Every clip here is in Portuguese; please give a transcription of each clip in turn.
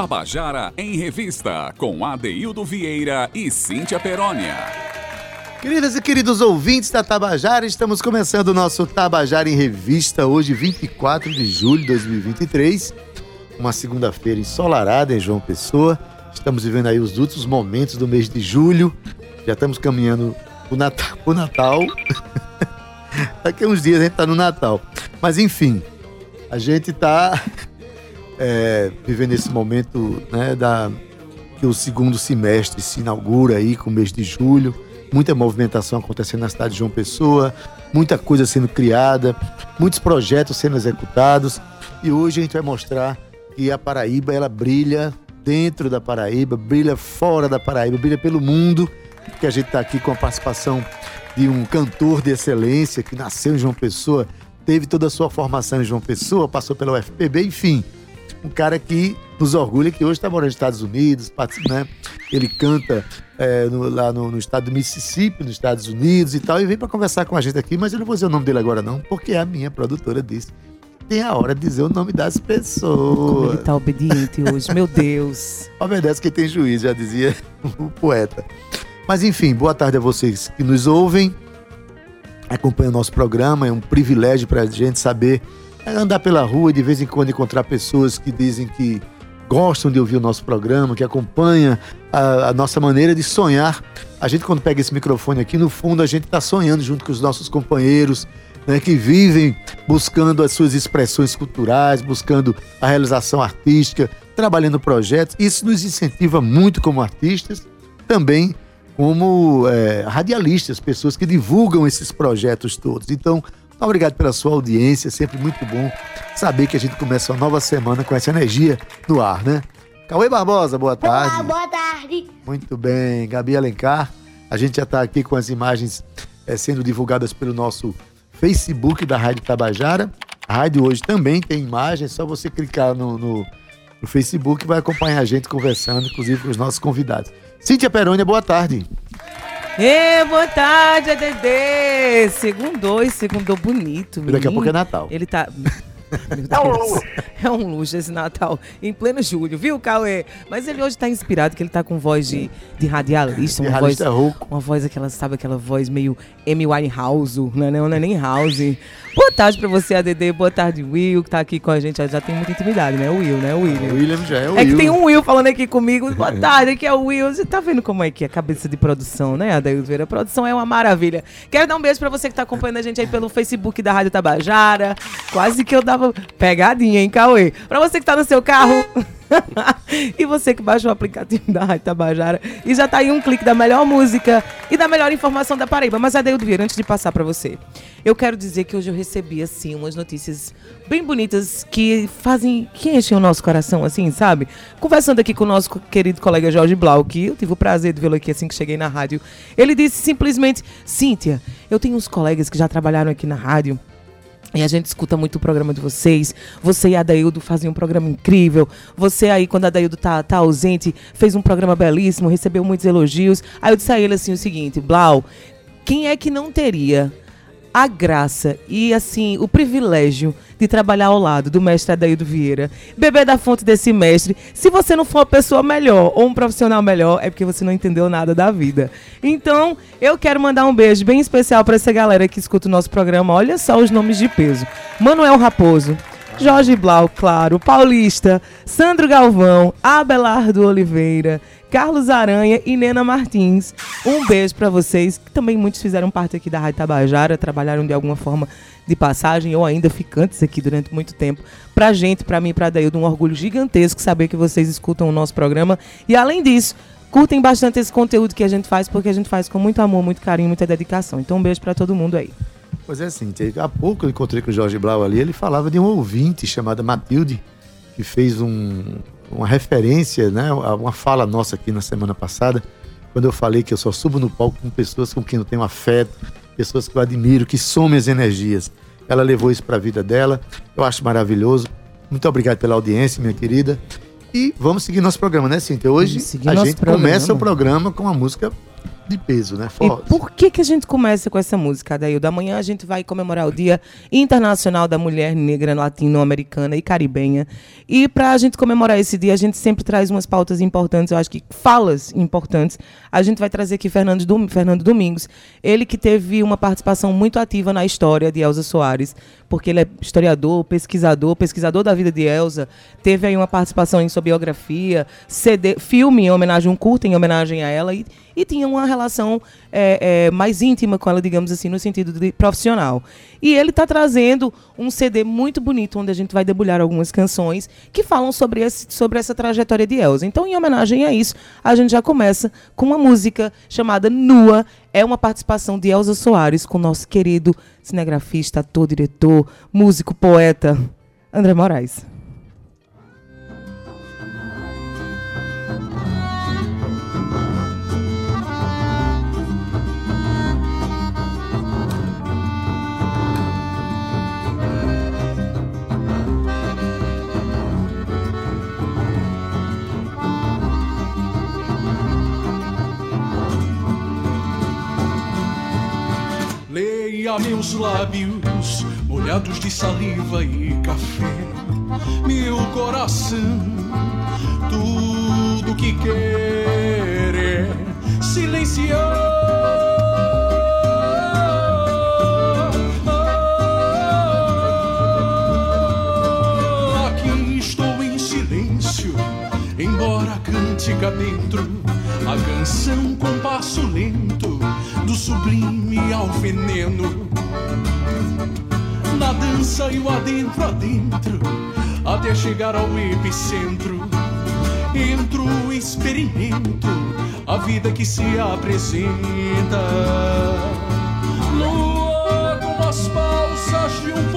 Tabajara em Revista, com Adeildo Vieira e Cíntia Perónia. Queridas e queridos ouvintes da Tabajara, estamos começando o nosso Tabajara em Revista, hoje, 24 de julho de 2023. Uma segunda-feira ensolarada em João Pessoa. Estamos vivendo aí os últimos momentos do mês de julho. Já estamos caminhando o Natal. O Natal. Daqui a uns dias a gente tá no Natal. Mas enfim, a gente tá é, vivendo esse momento né, da, que o segundo semestre se inaugura aí com o mês de julho. Muita movimentação acontecendo na cidade de João Pessoa, muita coisa sendo criada, muitos projetos sendo executados. E hoje a gente vai mostrar que a Paraíba ela brilha dentro da Paraíba, brilha fora da Paraíba, brilha pelo mundo, porque a gente está aqui com a participação de um cantor de excelência que nasceu em João Pessoa, teve toda a sua formação em João Pessoa, passou pela UFPB, enfim. Um cara que nos orgulha que hoje está morando nos Estados Unidos, né? ele canta é, no, lá no, no, estado do Mississippi, nos Estados Unidos e tal, e vem para conversar com a gente aqui, mas eu não vou dizer o nome dele agora não, porque a minha produtora disse tem a hora de dizer o nome das pessoas. Como ele tá obediente hoje, meu Deus. Obedece quem tem juízo, já dizia o poeta. Mas enfim, boa tarde a vocês que nos ouvem, acompanham o nosso programa. É um privilégio para a gente saber andar pela rua e de vez em quando encontrar pessoas que dizem que gostam de ouvir o nosso programa, que acompanham a, a, nossa maneira de sonhar. A gente, quando pega esse microfone aqui, no fundo, a gente está sonhando junto com os nossos companheiros, né, que vivem buscando as suas expressões culturais, buscando a realização artística, trabalhando projetos. Isso nos incentiva muito como artistas, também como é, radialistas, pessoas que divulgam esses projetos todos. Então, obrigado pela sua audiência, sempre muito bom saber que a gente começa uma nova semana com essa energia no ar, né? Cauê Barbosa, boa tarde. Olá, boa tarde. Muito bem, Gabi Alencar. A gente já está aqui com as imagens é, sendo divulgadas pelo nosso Facebook da Rádio Tabajara. A rádio hoje também tem imagem, é só você clicar no, no, no Facebook e vai acompanhar a gente conversando, inclusive com os nossos convidados. Cíntia Perônia, boa tarde. Ê, boa tarde, ADD! Segundou e segundou bonito. Daqui a pouco é Natal. Ele tá. É um luxo. É um luxo esse Natal, em pleno julho, viu, Cauê? Mas ele hoje tá inspirado, que ele tá com voz de, de radialista, uma voz, uma voz aquela, sabe, aquela voz meio Amy Winehouse, não é, não é nem House. Boa tarde pra você, ADD, boa tarde, Will, que tá aqui com a gente, já tem muita intimidade, né, o Will, né, o William. O William já é o É Will. que tem um Will falando aqui comigo, boa tarde, aqui é o Will, você tá vendo como é que é a cabeça de produção, né, Adaildo Vera? A produção é uma maravilha. Quero dar um beijo pra você que tá acompanhando a gente aí pelo Facebook da Rádio Tabajara, quase que eu dava pegadinha, hein, Cauê? Pra você que tá no seu carro... e você que baixa o aplicativo da Rádio Tabajara e já tá aí um clique da melhor música e da melhor informação da Paraíba. Mas, Adeildo Vieira, antes de passar para você, eu quero dizer que hoje eu recebi, assim, umas notícias bem bonitas que fazem, que enchem o nosso coração, assim, sabe? Conversando aqui com o nosso querido colega Jorge Blau, que eu tive o prazer de vê-lo aqui assim que cheguei na rádio. Ele disse simplesmente, Cíntia, eu tenho uns colegas que já trabalharam aqui na rádio e a gente escuta muito o programa de vocês. Você e a Daildo fazem um programa incrível. Você aí, quando a Daildo tá, tá ausente, fez um programa belíssimo, recebeu muitos elogios. Aí eu disse a ele assim o seguinte, Blau, quem é que não teria a graça e assim o privilégio de trabalhar ao lado do mestre Adaildo Vieira, beber da fonte desse mestre. Se você não for uma pessoa melhor ou um profissional melhor, é porque você não entendeu nada da vida. Então, eu quero mandar um beijo bem especial para essa galera que escuta o nosso programa. Olha só os nomes de peso: Manuel Raposo, Jorge Blau, claro, Paulista, Sandro Galvão, Abelardo Oliveira, Carlos Aranha e Nena Martins. Um beijo para vocês, que também muitos fizeram parte aqui da Rádio Tabajara, trabalharam de alguma forma de passagem ou ainda ficantes aqui durante muito tempo. Pra gente, pra mim, pra Daildo, um orgulho gigantesco saber que vocês escutam o nosso programa. E além disso, curtem bastante esse conteúdo que a gente faz, porque a gente faz com muito amor, muito carinho, muita dedicação. Então um beijo para todo mundo aí. Pois é, sim. Há pouco eu encontrei com o Jorge Blau ali, ele falava de um ouvinte chamada Matilde, que fez um, uma referência, né, uma fala nossa aqui na semana passada, quando eu falei que eu só subo no palco com pessoas com quem eu tenho afeto, pessoas que eu admiro, que somem as energias. Ela levou isso para a vida dela, eu acho maravilhoso. Muito obrigado pela audiência, minha querida. E vamos seguir nosso programa, né, Cíntia? Hoje a gente programa. começa o programa com uma música de peso, né? E Forte. por que, que a gente começa com essa música, Adaildo? Amanhã a gente vai comemorar o Dia Internacional da Mulher Negra Latino-Americana e Caribenha. E para a gente comemorar esse dia, a gente sempre traz umas pautas importantes, eu acho que falas importantes. A gente vai trazer aqui Fernando, Dom- Fernando Domingos, ele que teve uma participação muito ativa na história de Elza Soares, porque ele é historiador, pesquisador, pesquisador da vida de Elza, teve aí uma participação em sua biografia, CD, filme em homenagem, um curta em homenagem a ela, e, e tinha uma relação é, é, mais íntima com ela, digamos assim, no sentido de profissional. E ele está trazendo um CD muito bonito, onde a gente vai debulhar algumas canções que falam sobre, esse, sobre essa trajetória de Elza. Então, em homenagem a isso, a gente já começa com uma música chamada Nua. É uma participação de Elza Soares com nosso querido cinegrafista, ator, diretor, músico, poeta, André Moraes. Leia meus lábios molhados de saliva e café, meu coração, tudo que quer é silenciar. Aqui estou em silêncio, embora cante cá dentro a canção com passo lento, do sublime ao veneno. Na dança e o adentro adentro, até chegar ao epicentro. Entro, experimento a vida que se apresenta. Lua como as pausas de um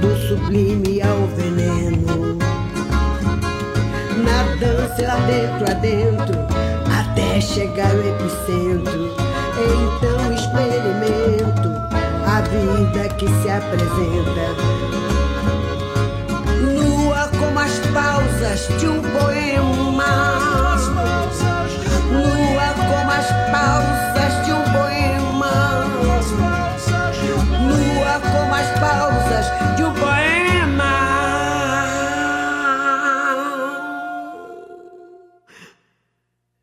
do sublime ao veneno. Na dança lá dentro, adentro, até chegar ao epicentro. Então experimento a vida que se apresenta.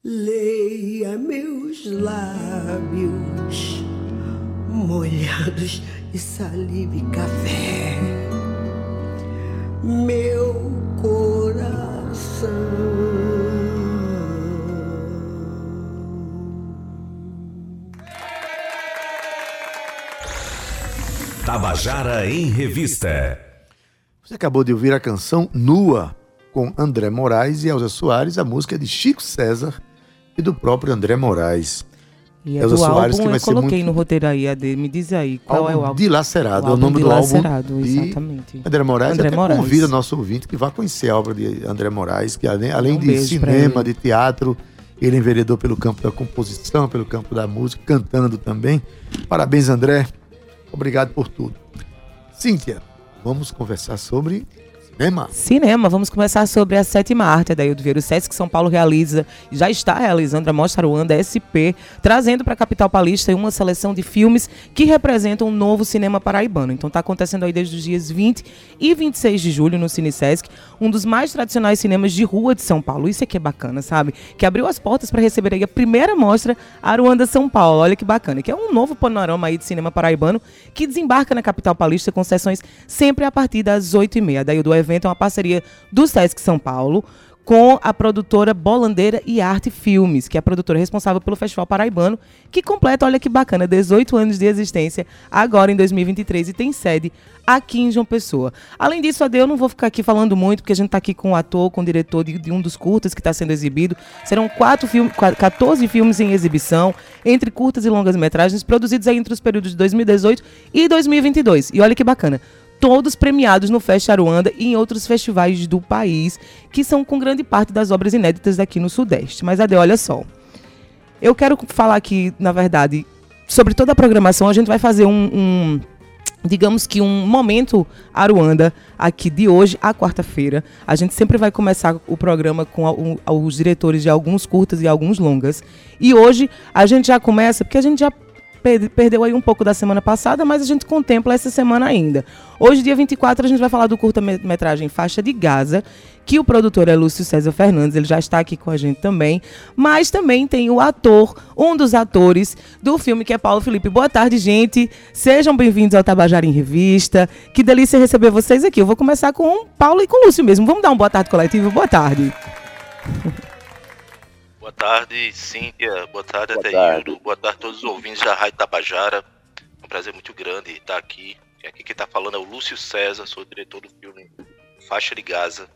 Leia meus lábios molhados de saliva e café. Meu coração. Tabajara em Revista. Você acabou de ouvir a canção Nua, com André Moraes e Elza Soares, a música é de Chico César e do próprio André Moraes. E é Elza do Soares, que álbum, vai eu coloquei muito- no roteiro aí, AD. Me diz aí, qual é o álbum? Dilacerado, O é o álbum nome do Dilacerado, álbum. de exatamente. André Moraes André até Moraes. convida nosso ouvinte que vá conhecer a obra de André Moraes, que além, além Um de cinema, de teatro, ele enveredou pelo campo da composição, pelo campo da música, cantando também. Parabéns, André. Obrigado por tudo. Cíntia, vamos conversar sobre Cinema. Cinema, vamos começar sobre a sétima arte, Adaildo Vieira. O Sesc São Paulo realiza, já está realizando a Mostra Ruanda SP, trazendo para a capital paulista uma seleção de filmes que representam um novo cinema paraibano. Então está acontecendo aí desde os dias 20 e 26 de julho no Cine Sesc, um dos mais tradicionais cinemas de rua de São Paulo. Isso aqui é bacana, sabe? Que abriu as portas para receber aí a primeira mostra Aruanda São Paulo. Olha que bacana, que é um novo panorama aí de cinema paraibano que desembarca na capital paulista com sessões sempre a partir das 8h30. Daí do evento é uma parceria do Sesc São Paulo com a produtora Bolandeira e Arte Filmes, que é a produtora responsável pelo Festival Paraibano, que completa, olha que bacana, 18 anos de existência agora em 2023 e tem sede aqui em João Pessoa. Além disso, Ade, eu não vou ficar aqui falando muito, porque a gente está aqui com o ator, com o diretor de, de um dos curtas que está sendo exibido. Serão quatro filmes, 14 filmes em exibição, entre curtas e longas metragens, produzidos aí entre os períodos de 2018 e 2022. E olha que bacana todos premiados no Fest Aruanda e em outros festivais do país, que são com grande parte das obras inéditas aqui no Sudeste. Mas, Ade, olha só. Eu quero falar aqui, na verdade, sobre toda a programação. A gente vai fazer um, um digamos que um momento Aruanda aqui de hoje à quarta-feira. A gente sempre vai começar o programa com os diretores de alguns curtas e alguns longas. E hoje a gente já começa, porque a gente já perdeu aí um pouco da semana passada, mas a gente contempla essa semana ainda. Hoje, dia 24, a gente vai falar do curta-metragem Faixa de Gaza, que o produtor é Lúcio César Fernandes, ele já está aqui com a gente também. Mas também tem o ator, um dos atores do filme, que é Paulo Felipe. Boa tarde, gente. Sejam bem-vindos ao Tabajara em Revista. Que delícia receber vocês aqui. Eu vou começar com o Paulo e com o Lúcio mesmo. Vamos dar um boa tarde coletivo? Boa tarde. Boa tarde, Cíntia. Boa tarde, Boa Ateildo. Boa tarde a todos os ouvintes da Rádio Tabajara. É um prazer muito grande estar aqui. E Aqui quem está falando é o Lúcio César, sou o diretor do filme Faixa de Gaza,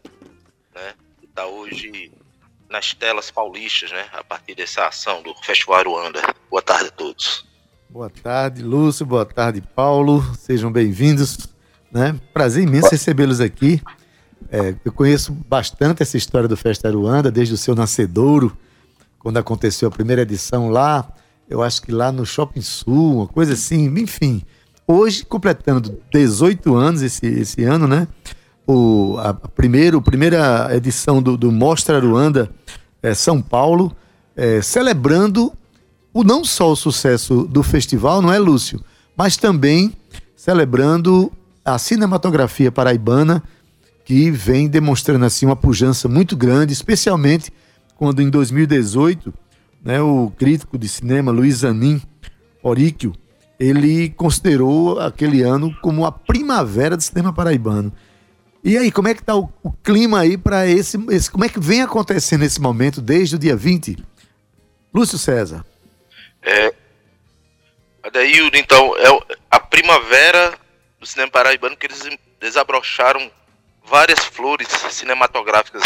né? Que está hoje nas telas paulistas, né? A partir dessa ação do Festival Aruanda. Boa tarde a todos. Boa tarde, Lúcio. Boa tarde, Paulo. Sejam bem-vindos. Né? Prazer imenso recebê-los aqui. É, eu conheço bastante essa história do Festa Aruanda, desde o seu nascedouro, quando aconteceu a primeira edição lá, eu acho que lá no Shopping Sul, uma coisa assim, enfim. Hoje, completando 18 anos esse, esse ano, né? O, a, primeiro, primeira edição do, do Mostra Aruanda é, São Paulo, é, celebrando o não só o sucesso do festival, não é, Lúcio? Mas também celebrando a cinematografia paraibana, que vem demonstrando assim uma pujança muito grande, especialmente quando em 2018, né, o crítico de cinema Luiz Zanin Oríquio, ele considerou aquele ano como a primavera do cinema paraibano. E aí, como é que está o, o clima aí para esse, esse. Como é que vem acontecendo esse momento desde o dia 20? Lúcio César. É, Adaildo, então, é a primavera do cinema paraibano que eles desabrocharam várias flores cinematográficas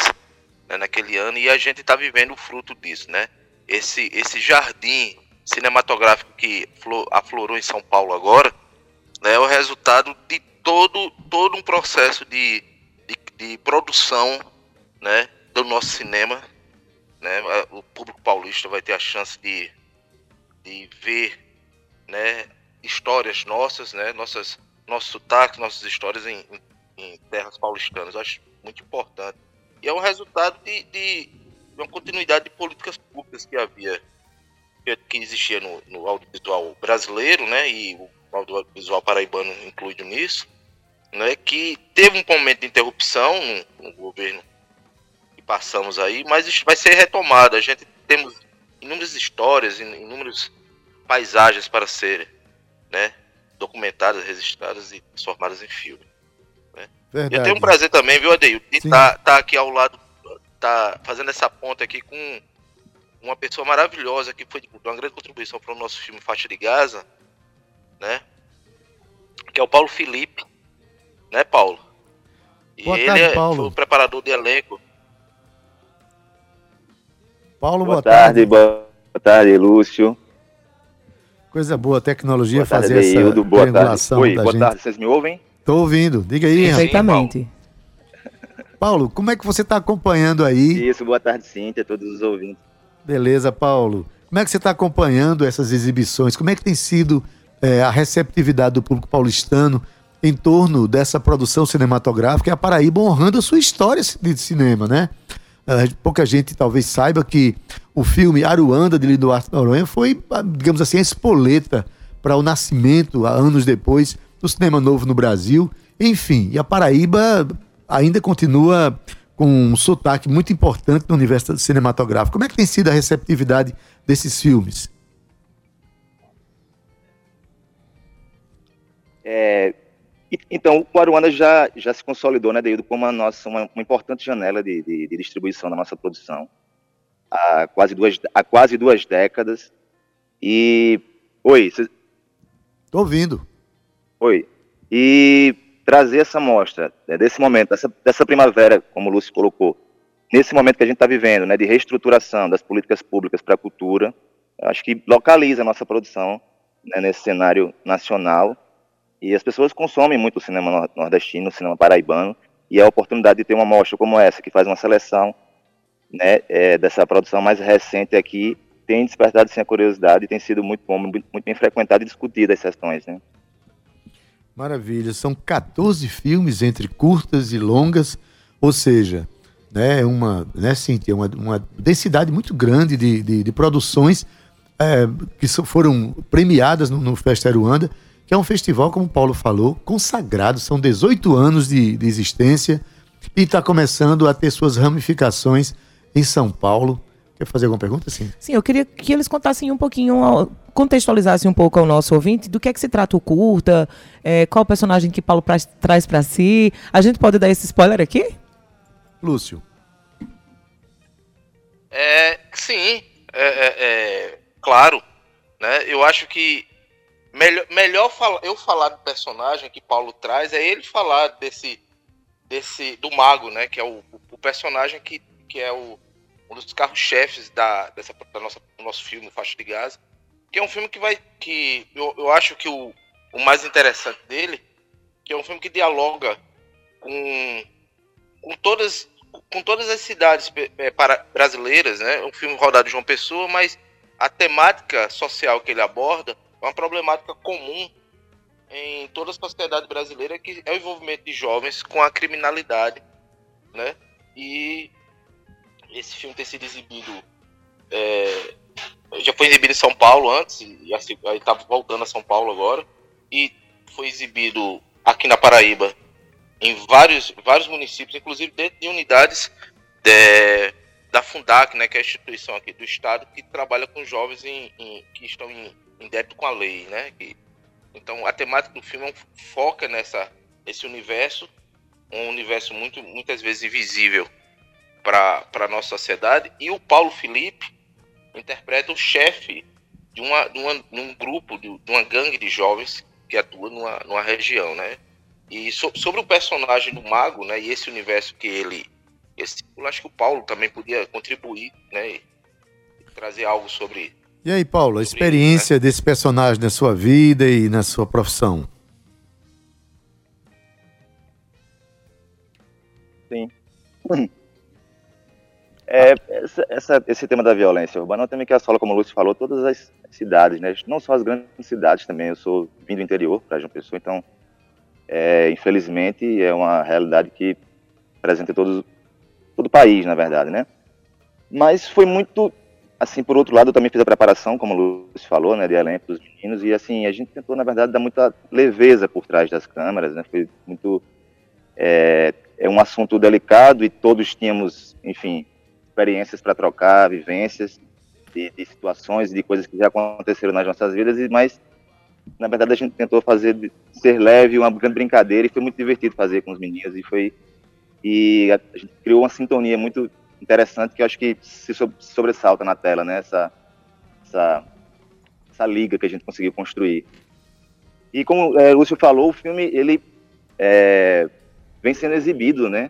né, naquele ano e a gente está vivendo o fruto disso, né? Esse, esse jardim cinematográfico que flo- aflorou em São Paulo agora né, é o resultado de todo, todo um processo de, de, de produção né, do nosso cinema. Né? O público paulista vai ter a chance de, de ver né, histórias nossas, né, nossas, nossos sotaques, nossas histórias em, em- em terras paulistanas. Eu acho muito importante. E é um resultado de, de, uma continuidade de políticas públicas que havia, que, existia no, no audiovisual brasileiro, né, e o audiovisual paraibano incluído nisso, né, que teve um momento de interrupção no, no governo que passamos aí, mas vai ser retomado. A gente temos inúmeras histórias, in- inúmeras paisagens para serem né, documentadas, registradas e transformadas em filme. E eu Verdade. tenho um prazer também, viu, Adeildo, de Sim. estar tá aqui ao lado, tá fazendo essa ponta aqui com uma pessoa maravilhosa que foi de uma grande contribuição para o nosso filme Faixa de Gaza, né? Que é o Paulo Felipe, né, Paulo? E Boa ele tarde, é, Paulo. foi o preparador de elenco. Paulo, Boa, boa, tarde, boa tarde, Lúcio. Coisa boa, tecnologia Boa tarde, fazer essa Adeildo. Boa tarde. triangulação Oi, boa gente. tarde, vocês me ouvem? Tô ouvindo. Diga aí. Perfeitamente. Paulo, como é que você está acompanhando aí? Isso, boa tarde, Cíntia, a todos os ouvintes. Beleza, Paulo. Como é que você está acompanhando essas exibições? Como é que tem sido é, a receptividade do público paulistano em torno dessa produção cinematográfica e a Paraíba honrando a sua história de cinema, né? Pouca gente talvez saiba que o filme Aruanda de Liduarte Noronha foi, digamos assim, a espoleta para o nascimento, anos depois, do cinema novo no Brasil. Enfim, e a Paraíba ainda continua com um sotaque muito importante no universo cinematográfico. Como é que tem sido a receptividade desses filmes? É, então, o Aruanda já, já se consolidou, né, Deildo, como a nossa, uma, uma importante janela de, de, de, distribuição da nossa produção há quase duas, há quase duas décadas. E. Oi, cê... Tô ouvindo. Oi. E trazer essa mostra, né, desse momento, dessa, dessa primavera, como o Lúcio colocou, nesse momento que a gente está vivendo, né, de reestruturação das políticas públicas para a cultura, acho que localiza a nossa produção né, nesse cenário nacional e as pessoas consomem muito o cinema nordestino, o cinema paraibano, e a oportunidade de ter uma mostra como essa, que faz uma seleção né, é, dessa produção mais recente aqui, tem despertado sim a curiosidade e tem sido muito bom, muito bem frequentado e discutido as sessões. Né? Maravilha, são 14 filmes entre curtas e longas, ou seja, né, uma, né, Cíntia, uma, uma densidade muito grande de, de, de produções é, que foram premiadas no, no Festa Aruanda, que é um festival, como o Paulo falou, consagrado, são 18 anos de, de existência e está começando a ter suas ramificações em São Paulo. Quer fazer alguma pergunta, sim? Sim, eu queria que eles contassem um pouquinho, contextualizassem um pouco ao nosso ouvinte do que é que se trata o curta, é, qual o personagem que Paulo pra, traz para si. A gente pode dar esse spoiler aqui? Lúcio. É, sim, é, é, é claro. Né? Eu acho que melhor, melhor fala, eu falar do personagem que Paulo traz é ele falar desse desse do mago, né, que é o, o personagem que, que é o, um dos carros-chefes da dessa da nossa do nosso filme Faixa de Gás, que é um filme que vai que eu, eu acho que o, o mais interessante dele, que é um filme que dialoga com com todas com todas as cidades é, para, brasileiras, né? Um filme rodado de João Pessoa, mas a temática social que ele aborda é uma problemática comum em toda a sociedade brasileira que é o envolvimento de jovens com a criminalidade, né? E esse filme ter sido exibido é, já foi exibido em São Paulo antes e assim, aí está voltando a São Paulo agora e foi exibido aqui na Paraíba em vários vários municípios, inclusive dentro de unidades de, da Fundac, né, que é a instituição aqui do estado que trabalha com jovens em, em que estão em em débito com a lei, né? Que, então a temática do filme é foca nessa esse universo, um universo muito muitas vezes invisível para a nossa sociedade e o Paulo Felipe interpreta o chefe de, uma, de, uma, de um grupo, de, de, uma gangue de jovens que atua numa, numa região, né? E so, sobre o personagem do mago, né? E esse universo que ele, esse, eu acho que o Paulo também podia contribuir, né? E trazer algo sobre e aí, Paulo, a experiência né? desse personagem na sua vida e na sua profissão? Sim. É, essa, essa, esse tema da violência urbana também que assola, como o Lúcio falou, todas as cidades, né? Não só as grandes cidades também. Eu sou vindo do interior, para João Pessoa, então, é, infelizmente, é uma realidade que apresenta todo, todo o país, na verdade, né? Mas foi muito assim, por outro lado, eu também fiz a preparação, como o Lúcio falou, né, de elenco dos meninos, e assim, a gente tentou, na verdade, dar muita leveza por trás das câmeras, né, foi muito... É, é um assunto delicado e todos tínhamos, enfim, experiências para trocar, vivências de, de, situações, de coisas que já aconteceram nas nossas vidas, mas, na verdade, a gente tentou fazer, ser leve, uma grande brincadeira, e foi muito divertido fazer com os meninos, e foi... E a, gente criou uma sintonia muito interessante que eu acho que se sobressalta na tela, né? Essa, essa, essa liga que a gente conseguiu construir. E como é, o Lúcio falou, o filme ele é, vem sendo exibido, né?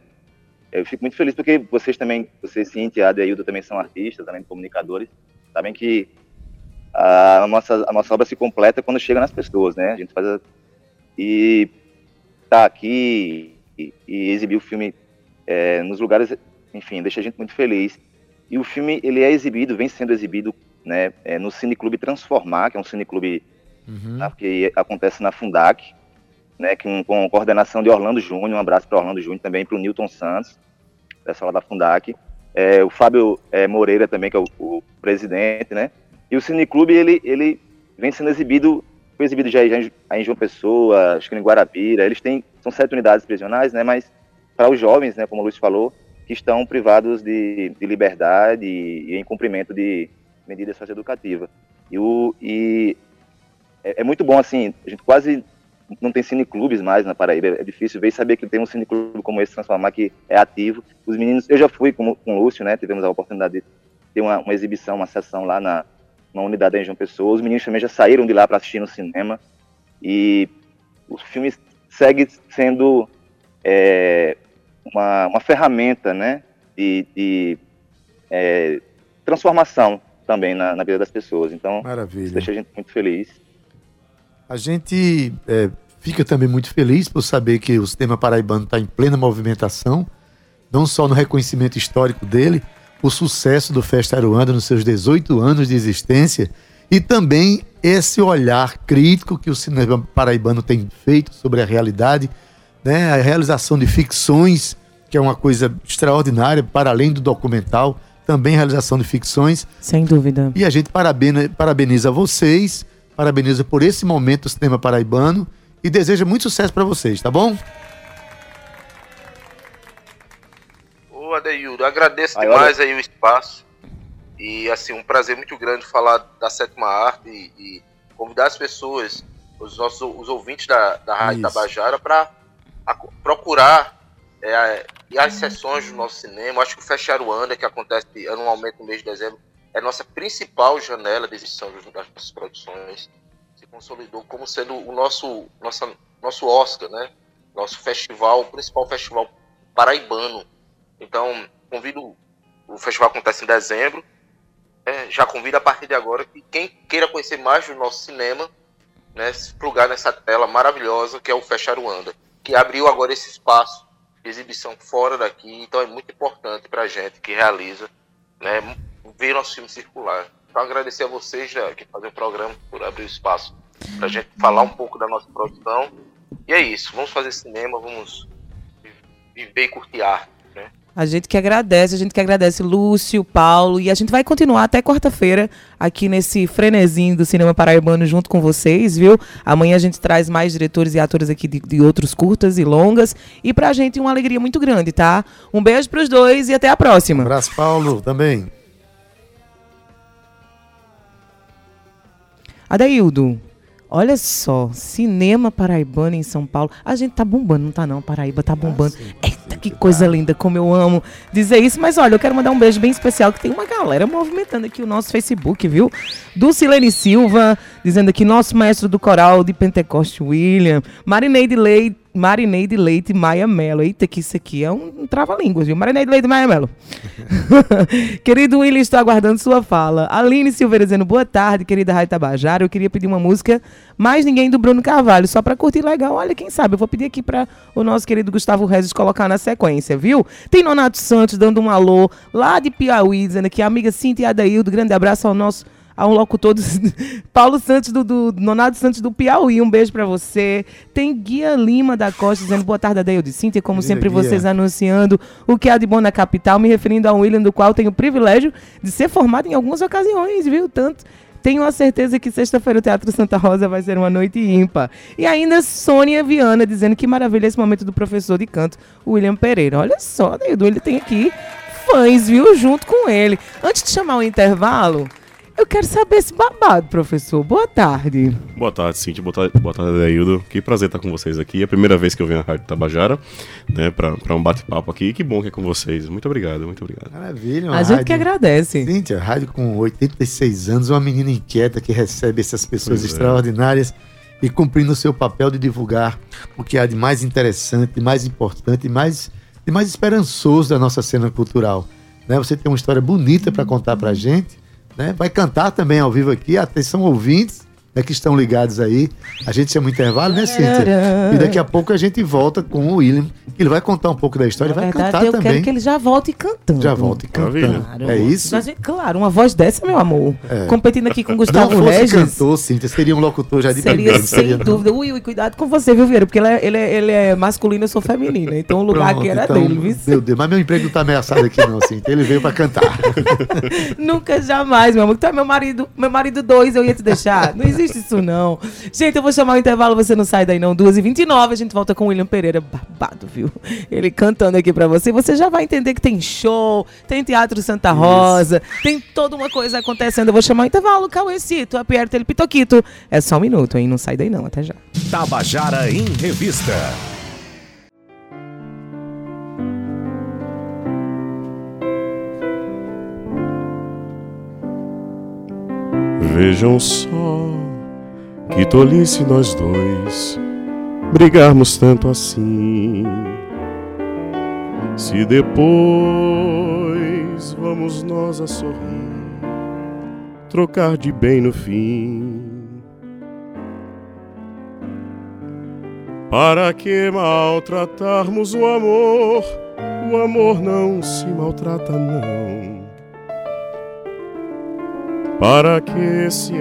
Eu fico muito feliz porque vocês também, vocês, Cintia e a Adeildo também são artistas, também comunicadores, sabem que a nossa, a nossa obra se completa quando chega nas pessoas, né? A gente faz a, e tá aqui e, e exibir o filme é, nos lugares enfim, deixa a gente muito feliz. E o filme, ele é exibido, vem sendo exibido né, é, no Cineclube Transformar, que é um cineclube uhum. Tá, que acontece na Fundac. Né, com, com coordenação de Orlando Júnior, um abraço para Orlando Júnior também, para o Newton Santos, pessoal da Fundac, é, o Fábio é, Moreira também, que é o, o, presidente, né, e o Cineclube, ele, ele vem sendo exibido, foi exibido já, já em João Pessoa, acho que em Guarabira, eles têm, são sete unidades prisionais, né, mas para os jovens, né, como o Luiz falou, que estão privados de, de liberdade e, e em cumprimento de medidas socioeducativas. E, o, e é, é, muito bom, assim, a gente quase não tem cineclubes mais na Paraíba, é difícil ver e saber que tem um cineclube como esse, Transformar, que é ativo. Os meninos, eu já fui com, com o Lúcio, né, tivemos a oportunidade de ter uma, uma exibição, uma sessão lá na uma unidade em João Pessoa, os meninos também já saíram de lá para assistir no cinema, e o filme segue sendo é, uma, uma ferramenta, né, de, de é, transformação também na, na, vida das pessoas. Então, Maravilha. isso deixa a gente muito feliz. A gente é, fica também muito feliz por saber que o sistema paraibano está em plena movimentação, não só no reconhecimento histórico dele, o sucesso do Festa Aruanda nos seus 18 anos de existência e também esse olhar crítico que o cinema paraibano tem feito sobre a realidade, né, a realização de ficções, que é uma coisa extraordinária, para além do documental, também realização de ficções. Sem dúvida. E a gente parabeniza, parabeniza vocês, parabeniza por esse momento do cinema paraibano e deseja muito sucesso para vocês, tá bom? Ô Adeildo, agradeço aí, demais olha... aí o espaço. E assim, um prazer muito grande falar da sétima arte e, e convidar as pessoas, os nossos os ouvintes da, da Rádio Isso. Tabajara, para procurar é, e as sessões do nosso cinema. Acho que o Fecharuanda, que acontece anualmente no mês de dezembro, é a nossa principal janela de exibição das nossas produções. Se consolidou como sendo o nosso, nossa, nosso Oscar, né? Nosso festival, o principal festival paraibano. Então, convido. O festival acontece em dezembro. É, já convido a partir de agora que quem queira conhecer mais do nosso cinema, né, se plugar nessa tela maravilhosa que é o Fecharuanda, que abriu agora esse espaço de exibição fora daqui. Então, é muito importante para a gente que realiza né, ver nosso filme circular. Então, agradecer a vocês já, que fazem o programa por abrir o espaço para a gente falar um pouco da nossa produção. E é isso, vamos fazer cinema, vamos viver e curtir arte. Né? A gente que agradece, a gente que agradece Lúcio, Paulo, e a gente vai continuar até quarta-feira aqui nesse frenezinho do cinema paraibano junto com vocês, viu? Amanhã a gente traz mais diretores e atores aqui de, de outros curtas e longas, e pra gente uma alegria muito grande, tá? Um beijo pros dois e até a próxima. Um abraço, Paulo, também. Adaildo, olha só, cinema paraibano em São Paulo. A gente tá bombando, não tá não? Paraíba tá bombando. Ah, sim, Eita, sim, que coisa tá. linda, como eu amo dizer isso. Mas olha, eu quero mandar um beijo bem especial, que tem uma galera movimentando aqui o nosso Facebook, viu? Do Silene Silva, dizendo aqui, nosso mestre do coral de Pentecoste, William. Marineide Leite Marineide Leite Maia Melo. Eita, que isso aqui é um, trava-línguas, viu? Marineide Leite Maia Melo. Querido William, estou aguardando sua fala. Aline Silveira dizendo boa tarde, querida Rádio Tabajara. Eu queria pedir uma música, mais ninguém do Bruno Carvalho, só para curtir legal. Olha, quem sabe, eu vou pedir aqui para o nosso querido Gustavo Rezes colocar na sequência, viu? Tem Nonato Santos dando um alô lá de Piauí, dizendo que amiga Cintia Adaildo, grande abraço ao nosso a um locutor do Paulo Santos do, do Nonado Santos do Piauí. Um beijo para você. Tem Guia Lima da Costa dizendo boa tarde, Adeildo Cíntia. Como sempre, vocês anunciando o que há de bom na capital, me referindo a um William, do qual tenho o privilégio de ser formado em algumas ocasiões, viu? Tanto. Tenho a certeza que sexta-feira o Teatro Santa Rosa vai ser uma noite ímpar. E ainda Sônia Viana dizendo que maravilha esse momento do professor de canto, William Pereira. Olha só, Deildo, ele tem aqui fãs, viu? Junto com ele. Antes de chamar o intervalo, eu quero saber esse babado, professor. Boa tarde. Boa tarde, Cintia. Boa tarde, boa tarde Aildo. Que prazer estar com vocês aqui. É a primeira vez que eu venho à Rádio Tabajara, né, para um bate-papo aqui. Que bom que é com vocês. Muito obrigado, muito obrigado. Maravilha. A gente rádio... que agradece. Cíntia, rádio com 86 anos, uma menina inquieta que recebe essas pessoas pois é. extraordinárias é. e cumprindo o seu papel de divulgar o que há de mais interessante, de mais importante e mais, de mais esperançoso da nossa cena cultural. Né? Você tem uma história bonita para contar para gente né? Vai cantar também ao vivo aqui. Atenção, ouvintes. Né, que estão ligados aí. A gente chama o intervalo, né, Cíntia? E daqui a pouco a gente volta com o William, ele vai contar um pouco da história e vai Na verdade, cantar eu também. quero que ele já volte cantando. Já volta e cantando. Maravilha. É isso? Mas, claro, uma voz dessa, meu amor. É. Competindo aqui com Não Gustavo fosse Regis. cantor, Cíntia, seria um locutor já de Seria primeira, não sem seria, não? dúvida. Ui, ui, cuidado com você, viu, Vieira? Porque ele é, ele, é, ele é masculino, eu sou feminina. Então o lugar Pronto, aqui era então, dele, viu? Meu Deus, mas meu emprego não tá ameaçado aqui não, Cíntia. Ele veio pra cantar. Nunca, jamais, meu amor. Tu é meu marido, meu marido dois, eu ia te deixar. Não existe isso, não. Gente, eu vou chamar o intervalo, você não sai daí, não. 2h29, a gente volta com o William Pereira, babado, viu? Ele cantando aqui pra você. Você já vai entender que tem show, tem Teatro Santa Rosa, tem toda uma coisa acontecendo. Eu vou chamar o intervalo, Cauêcito, a Pierre Tele Pitoquito. É só um minuto, hein? Não sai daí, não. Até já. Tabajara em Revista. Vejam só que tolice nós dois brigarmos tanto assim. Se depois vamos nós a sorrir, trocar de bem no fim. Para que maltratarmos o amor? O amor não se maltrata, não. Para que se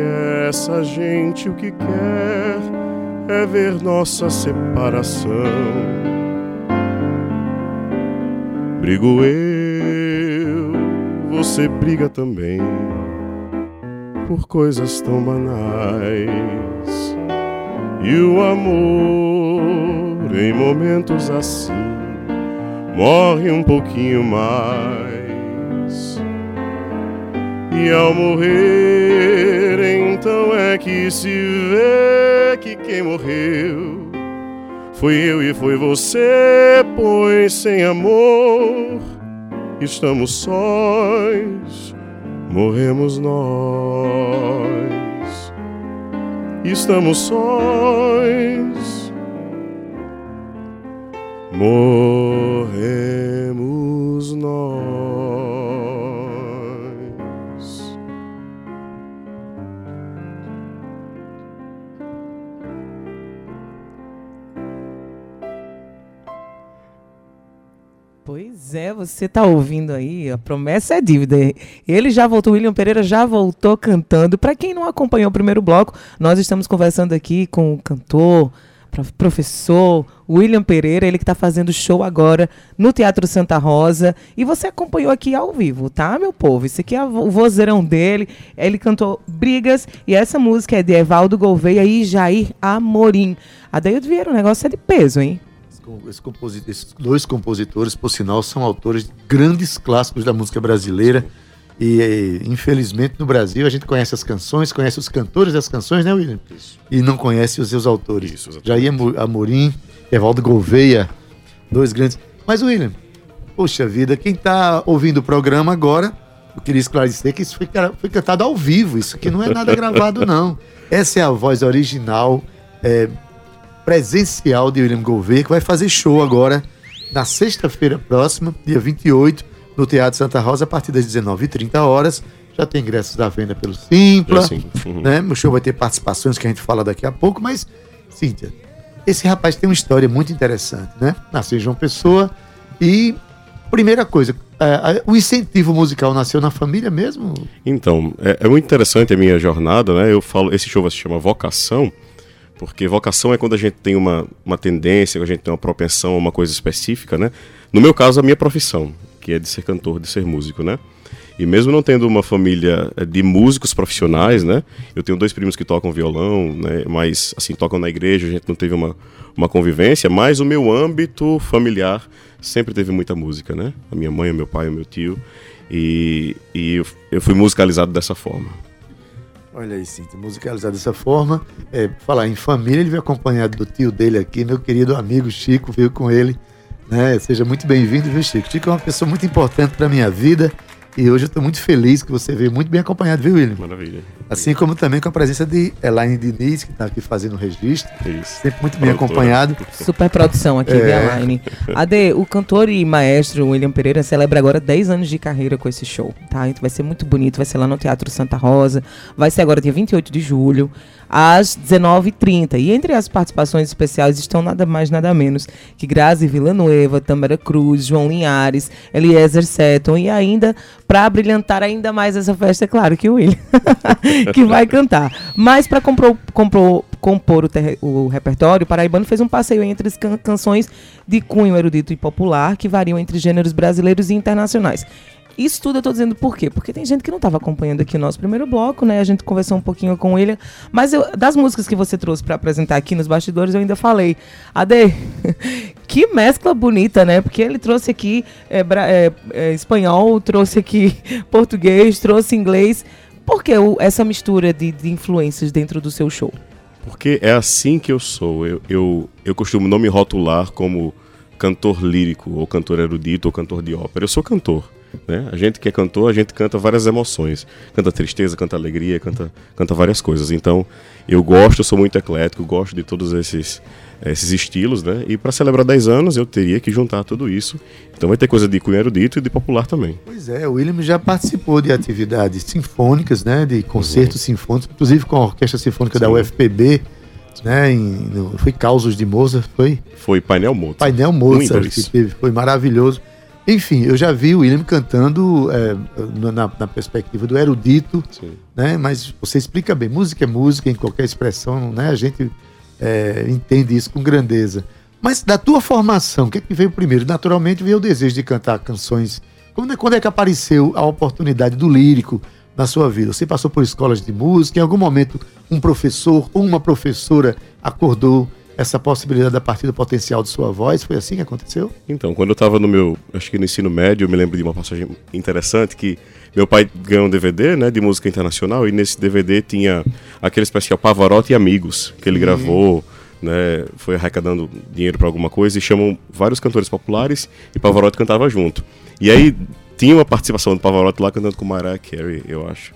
essa gente o que quer é ver nossa separação? Brigo eu, você briga também por coisas tão banais. E o amor, em momentos assim, morre um pouquinho mais. E ao morrer, então é que se vê que quem morreu foi eu e foi você, pois sem amor estamos sós, morremos nós. Estamos sós, morremos nós. Pois é, você tá ouvindo aí, a promessa é dívida. Ele já voltou, William Pereira já voltou cantando. Para quem não acompanhou o primeiro bloco, nós estamos conversando aqui com o cantor, prof- professor William Pereira, ele que está fazendo show agora no Teatro Santa Rosa. E você acompanhou aqui ao vivo, tá, meu povo? Isso aqui é o vozeirão dele. Ele cantou Brigas e essa música é de Evaldo Gouveia e Jair Amorim. Adaildo Vieira, o negócio é de peso, hein? Esse composi- esses dois compositores, por sinal, são autores de grandes clássicos da música brasileira. E, infelizmente, no Brasil, a gente conhece as canções, conhece os cantores das canções, né, William? E não conhece os seus autores. Isso, exatamente. Jair Amo- Amorim, Evaldo Gouveia, dois grandes. Mas, William, poxa vida, quem está ouvindo o programa agora, eu queria esclarecer que isso foi, foi cantado ao vivo, isso aqui não é nada gravado, não. Essa é a voz original, é, presencial de William Gouveia, que vai fazer show agora na sexta-feira próxima, dia 28, no Teatro Santa Rosa, a partir das 19h30 horas. Já tem ingressos à venda pelo Simpla. Uhum. Né? O show vai ter participações que a gente fala daqui a pouco, mas, Cíntia, esse rapaz tem uma história muito interessante, né? Nasceu em João Pessoa e, primeira coisa, é, o incentivo musical nasceu na família mesmo? Então, é, é muito interessante a minha jornada, né? Eu falo, esse show se chama Vocação, porque vocação é quando a gente tem uma, uma tendência, a gente tem uma propensão a uma coisa específica, né? No meu caso, a minha profissão, que é de ser cantor, de ser músico, né? E mesmo não tendo uma família eh, de músicos profissionais, né? Eu tenho dois primos que tocam violão, né? Mas, assim, tocam na igreja, a gente não teve uma, uma convivência, mas o meu âmbito familiar sempre teve muita música, né? A minha mãe, o meu pai, o meu tio. E, e eu, eu fui musicalizado dessa forma. Olha aí, Cíntia, musicalizado dessa forma. É, falar em família, ele veio acompanhado do tio dele aqui, meu querido amigo Chico, veio com ele. Né? Seja muito bem-vindo, viu, Chico? Chico é uma pessoa muito importante para minha vida E hoje eu estou muito feliz que você veio muito bem acompanhado, viu, William? Maravilha. Assim como também com a presença de Elaine Diniz, que está aqui fazendo o registro. Isso. Sempre muito bem Produtora. acompanhado. Super produção aqui, É. é. Line. Ade, o cantor e maestro William Pereira celebra agora 10 anos de carreira com esse show, tá? Então vai ser muito bonito, vai ser lá no Teatro Santa Rosa, vai ser agora dia 28 de julho, às 19h30. E entre as participações especiais estão nada mais, nada menos que Grazi Villanueva, Tamara Cruz, João Linhares, Eliezer Seton e ainda, para brilhantar ainda mais essa festa, é claro que o William, que vai cantar. Mas para compor, o, o repertório, o Paraibano fez um passeio entre as can- canções de cunho erudito e popular que variam entre gêneros brasileiros e internacionais. Isso tudo eu tô dizendo por quê? Porque tem gente que não estava acompanhando aqui o nosso primeiro bloco, né? A gente conversou um pouquinho com ele. Mas eu- das músicas que você trouxe para apresentar aqui nos bastidores, eu ainda falei. Ade, que mescla bonita, né? Porque ele trouxe aqui é, é, é, espanhol, trouxe aqui português, trouxe inglês. Por que o- essa mistura de, de influências dentro do seu show? Porque é assim que eu sou. Eu, eu, eu costumo não me rotular como cantor lírico, ou cantor erudito, ou cantor de ópera. Eu sou cantor. Né? A gente que é cantor, a gente canta várias emoções. Canta tristeza, canta alegria, canta, canta várias coisas. Então, eu gosto, eu sou muito eclético, gosto de todos esses, esses estilos, né? E para celebrar 10 anos, eu teria que juntar tudo isso. Então vai ter coisa de cunho erudito e de popular também. Pois é, o William já participou de atividades sinfônicas, né? De concertos sinfônicos, inclusive com a Orquestra Sinfônica da Sim. UFPB, né? Em, no- foi Causos de Mozart, foi Foi painel Mozart. Painel Mozart que teve, foi maravilhoso. Enfim, eu já vi o William cantando é, na, na- perspectiva do erudito, Sim. né? Mas você explica bem, música é música em qualquer expressão, né? A gente é, entende isso com grandeza. Mas da tua formação, o que, é que veio primeiro? Naturalmente veio o desejo de cantar canções. Quando é, quando é que apareceu a oportunidade do lírico na sua vida? Você passou por escolas de música, em algum momento um professor ou uma professora acordou essa possibilidade a partir do potencial de sua voz? Foi assim que aconteceu? Então, quando eu estava no meu, acho que no ensino médio, eu me lembro de uma passagem interessante que meu pai ganhou um DVD, né, de música internacional e nesse DVD tinha aquele especial Pavarotti e Amigos, que ele gravou, né, foi arrecadando dinheiro para alguma coisa e chamam vários cantores populares e Pavarotti cantava junto. E aí tinha uma participação do Pavarotti lá cantando com Mariah Carey, eu acho.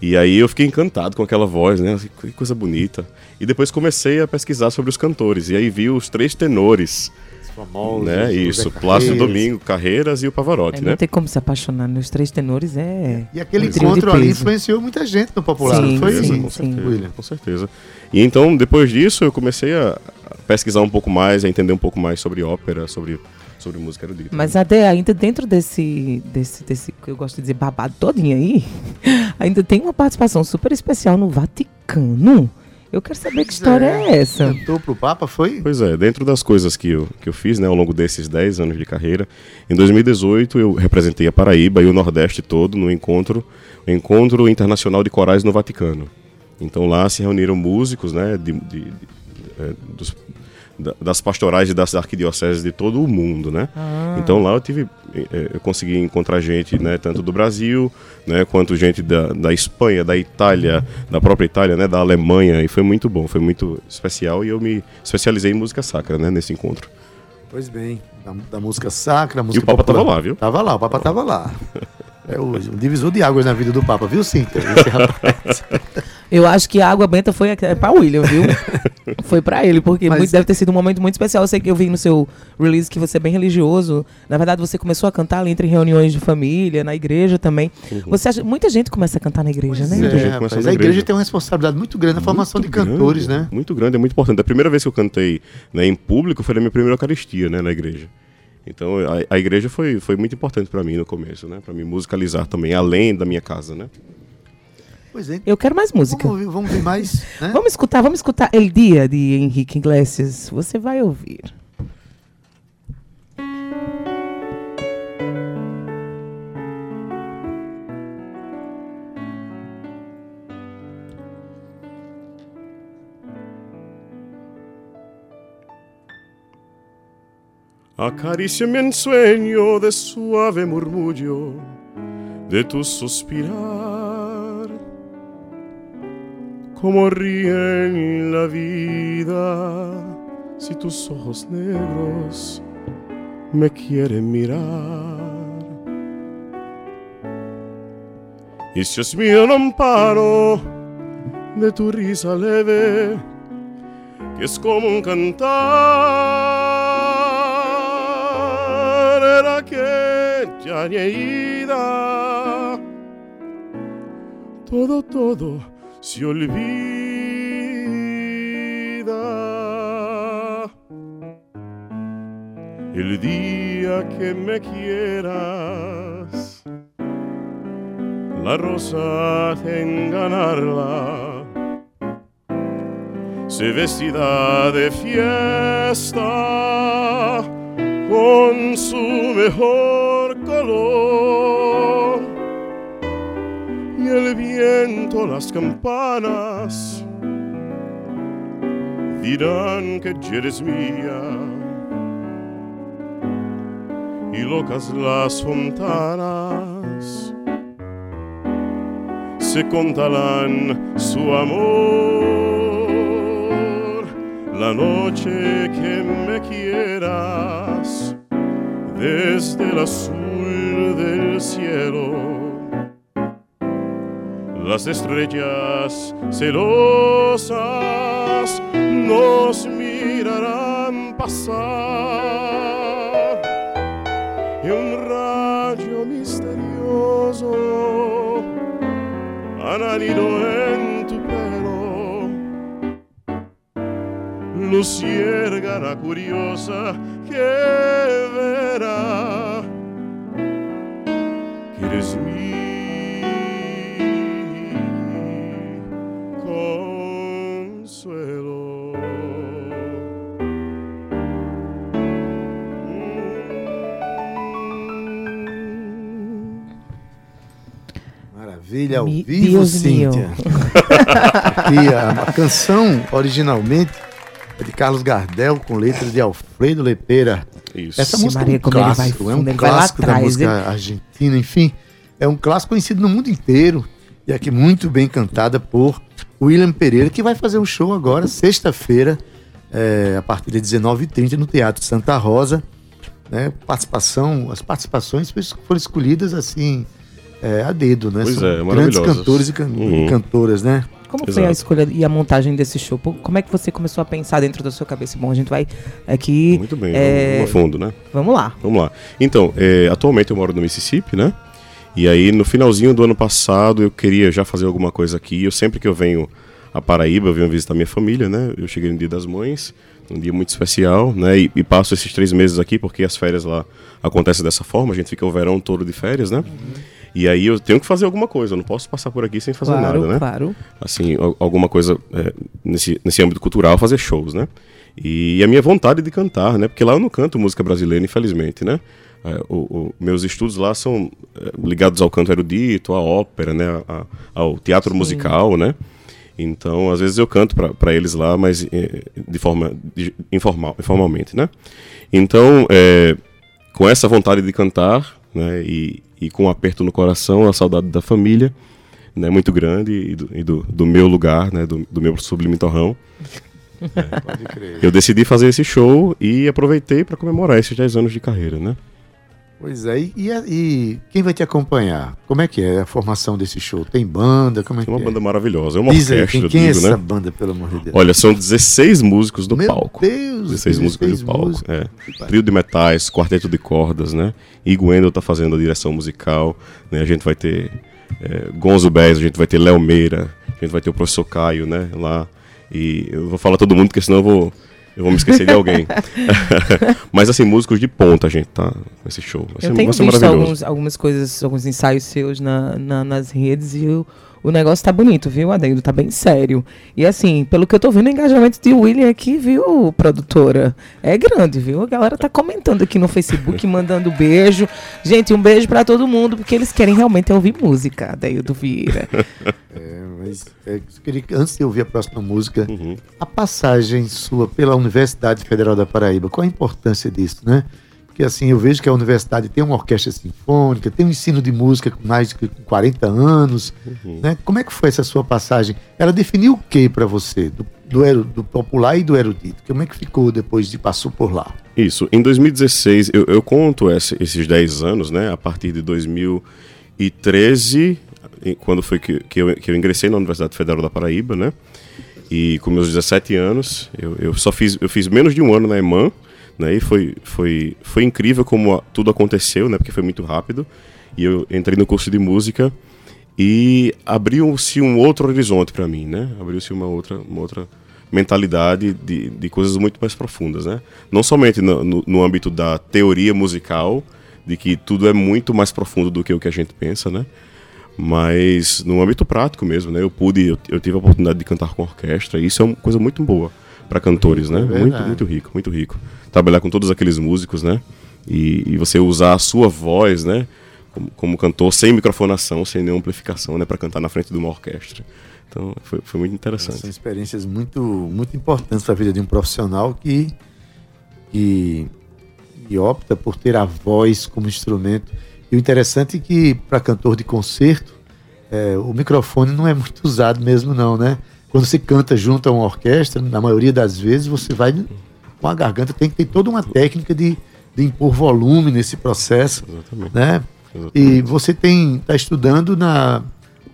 E aí eu fiquei encantado com aquela voz, né? Que coisa bonita. E depois comecei a pesquisar sobre os cantores. E aí vi os três tenores, Famosos, né? Isso, Plácido Domingo, Carreiras e o Pavarotti, É, né? não tem como se apaixonar nos três tenores, é. E aquele um encontro ali influenciou muita gente no popular, Sim, não foi? sim, com sim. certeza, William. com certeza. E então, depois disso, eu comecei a a pesquisar um pouco mais, a entender um pouco mais sobre ópera, sobre, sobre música erudita. Mas Ade, ainda dentro desse, desse, desse, que eu gosto de dizer, babado todinho aí, ainda tem uma participação super especial no Vaticano. Eu quero saber que história é, essa. Cantou pro Papa, foi? Pois é, dentro das coisas que eu, que eu fiz né, ao longo desses 10 anos de carreira, em 2018 eu representei a Paraíba e o Nordeste todo no encontro, o encontro internacional de corais no Vaticano. Então lá se reuniram músicos né, de, de- de- é, dos- das pastorais e das arquidioceses de todo o mundo, né? Então lá eu tive, eh, eu consegui encontrar gente, né, tanto do Brasil, né, quanto gente da, da Espanha, da Itália, da própria Itália, né, da Alemanha, e foi muito bom, foi muito especial e eu me especializei em música sacra, né, nesse encontro. Pois bem, da, da música sacra, a E música o Papa popular. tava lá, viu? Tava lá, o Papa tava lá. É o, um divisor de águas na vida do Papa, viu, Cíntia? Esse rapaz. Eu acho que a água benta foi é pra William, viu? foi pra ele, porque Mas- muito- deve ter sido um momento muito especial. Eu sei que eu vi no seu release que você é bem religioso. Na verdade, você começou a cantar ali entre reuniões de família, na igreja também. Você acha, muita gente começa a cantar na igreja, Pois né? Muita é, gente rapaz, a igreja igreja. tem uma responsabilidade muito grande na formação de Muito cantores, grande, né? Muito grande, é muito importante. A primeira vez que eu cantei né, em público foi na minha primeira Eucaristia, né, na igreja. Então a, a igreja foi, foi muito importante para mim no começo, né, para me musicalizar também, além da minha casa, né. Pois é. Eu quero mais música. Vamos, ouvir- vamos ver mais, né? Vamos escutar, vamos escutar El Dia de Henrique Iglesias. Você vai ouvir. Acaríciame en sueño de suave murmullo de tu suspirar, como ríen la vida si tus ojos negros me quieren mirar. Y si es mío el amparo de tu risa leve, que es como un cantar en aquella ida. Todo, todo se olvida. El día que me quieras, la rosa en ganarla se vestida de fiesta con su mejor color el viento, las campanas. Dirán que eres mía. Y locas las fontanas se contarán su amor. La noche que me quieras desde el azul del cielo las estrellas celosas nos mirarán pasar. Y un rayo misterioso ananido en tu pelo. Luciérgara curiosa que verá que eres mi Ao Mi- vivo, Deus meu. Cíntia. e a, a canção, originalmente, é de Carlos Gardel, com letras de Alfredo Lepeira. Isso. Essa música Maria, é um como ele vai clássico, é um ele clássico da atrás, música argentina, enfim. É um clássico conhecido no mundo inteiro e aqui muito bem cantada por William Pereira, que vai fazer um show agora, sexta-feira, é, a partir de 19h30, no Teatro Santa Rosa. Né? Participação, as participações foram escolhidas assim, é, a dedo, né? Pois São é, grandes maravilhosas. cantores e can- Uhum. cantoras, né? Como foi a Exato. escolha e a montagem desse show? Como é que você começou a pensar dentro da sua cabeça? Bom, a gente vai aqui. Muito bem, é, vamos a fundo, né? Vamos lá. Vamos lá. Então, é, atualmente eu moro no Mississippi, né? E aí, no finalzinho do ano passado, eu queria já fazer alguma coisa aqui. Eu sempre que eu venho a Paraíba, eu venho visitar minha família, né? Eu cheguei no Dia das Mães, um dia muito especial, né? E, e passo esses três meses aqui, porque as férias lá acontecem dessa forma. A gente fica o verão todo de férias, né? E aí eu tenho que fazer alguma coisa. Eu não posso passar por aqui sem fazer claro, nada, né? claro. assim, al- alguma coisa é, nesse, nesse âmbito cultural, fazer shows, né? E a minha vontade de cantar, né? Porque lá eu não canto música brasileira, infelizmente, né? É, o, o- meus estudos lá são é, ligados ao canto erudito, à ópera, né? A- ao teatro musical, né? Então, às vezes eu canto para eles lá, mas é, de forma de- informal, informalmente, né? Então, é, com essa vontade de cantar, né? E, e com um aperto no coração, a saudade da família, né, muito grande e do, e do, do meu lugar, né, do, do meu sublime torrão. Pode crer. Eu decidi fazer esse show e aproveitei para comemorar esses 10 anos de carreira, né? Pois é, e, e e quem vai te acompanhar? Como é que é a formação desse show? Tem banda? Como é que uma é? banda maravilhosa, é uma Diz aí, orquestra, quem, quem é digo, essa né? banda, pelo amor de Deus? Olha, são 16 músicos do Meu palco. Deus! 16 músicos do palco. músicos. É. Trio de metais, quarteto de cordas, né? Igor Wendel tá fazendo a direção musical, né? A gente vai ter é, Gonzo Bez, a gente vai ter Léo Meira, a gente vai ter o professor Caio, né? Lá. E eu vou falar todo mundo, porque senão eu vou, eu vou me esquecer de alguém. Mas assim, músicos de ponta a gente tá esse show. Vai ser, Eu tenho vai ser visto alguns, algumas coisas, alguns ensaios seus na, na- nas redes e o, o negócio tá bonito, viu, Adendo? Tá bem sério. E assim, pelo que eu tô vendo, o engajamento de William aqui, viu, produtora? É grande, viu? A galera tá comentando aqui no Facebook, mandando beijo. Gente, um beijo pra todo mundo, porque eles querem realmente ouvir música, Adeildo Vieira. É, mas é, queria que, antes de ouvir a próxima música, Uhum. a passagem sua pela Universidade Federal da Paraíba, qual a importância disso, né? Porque assim, eu vejo que a universidade tem uma orquestra sinfônica, tem um ensino de música com mais de 40 anos, Uhum. né? Como é que foi essa sua passagem? Ela definiu o que para você, do, do, do popular e do erudito? Como é que ficou depois de passou por lá? Isso, em 2016, eu, eu conto esse- esses 10 anos, né? A partir de 2013, em- quando foi que, que, eu, que eu ingressei na Universidade Federal da Paraíba, né? E com meus 17 anos, eu, eu só fiz, eu fiz menos de um ano na EMAN, né? E foi, foi, foi incrível como tudo aconteceu, né? Porque foi muito rápido. E eu entrei no curso de música e abriu-se um outro horizonte para mim, né? Abriu-se uma outra, uma outra mentalidade de, de coisas muito mais profundas, né? Não somente no, no, no âmbito da teoria musical, de que tudo é muito mais profundo do que o que a gente pensa, né? Mas no âmbito prático mesmo, né? Eu pude, eu, eu tive a oportunidade de cantar com orquestra, e isso é uma coisa muito boa para cantores, né? verdade. Muito, muito rico, muito rico. Trabalhar com todos aqueles músicos, né? E, e você usar a sua voz, né? Como, como cantor, sem microfonação, sem nenhuma amplificação, né? Para cantar na frente de uma orquestra. Então foi, foi muito interessante. São experiências muito, muito importantes para a vida de um profissional que, que, que opta por ter a voz como instrumento. E o interessante é que, para cantor de concerto, é, o microfone não é muito usado mesmo, não, né? Quando você canta junto a uma orquestra, na maioria das vezes, você vai com a garganta, tem que ter toda uma técnica de, de impor volume nesse processo, Exatamente. né? E você tem está estudando na,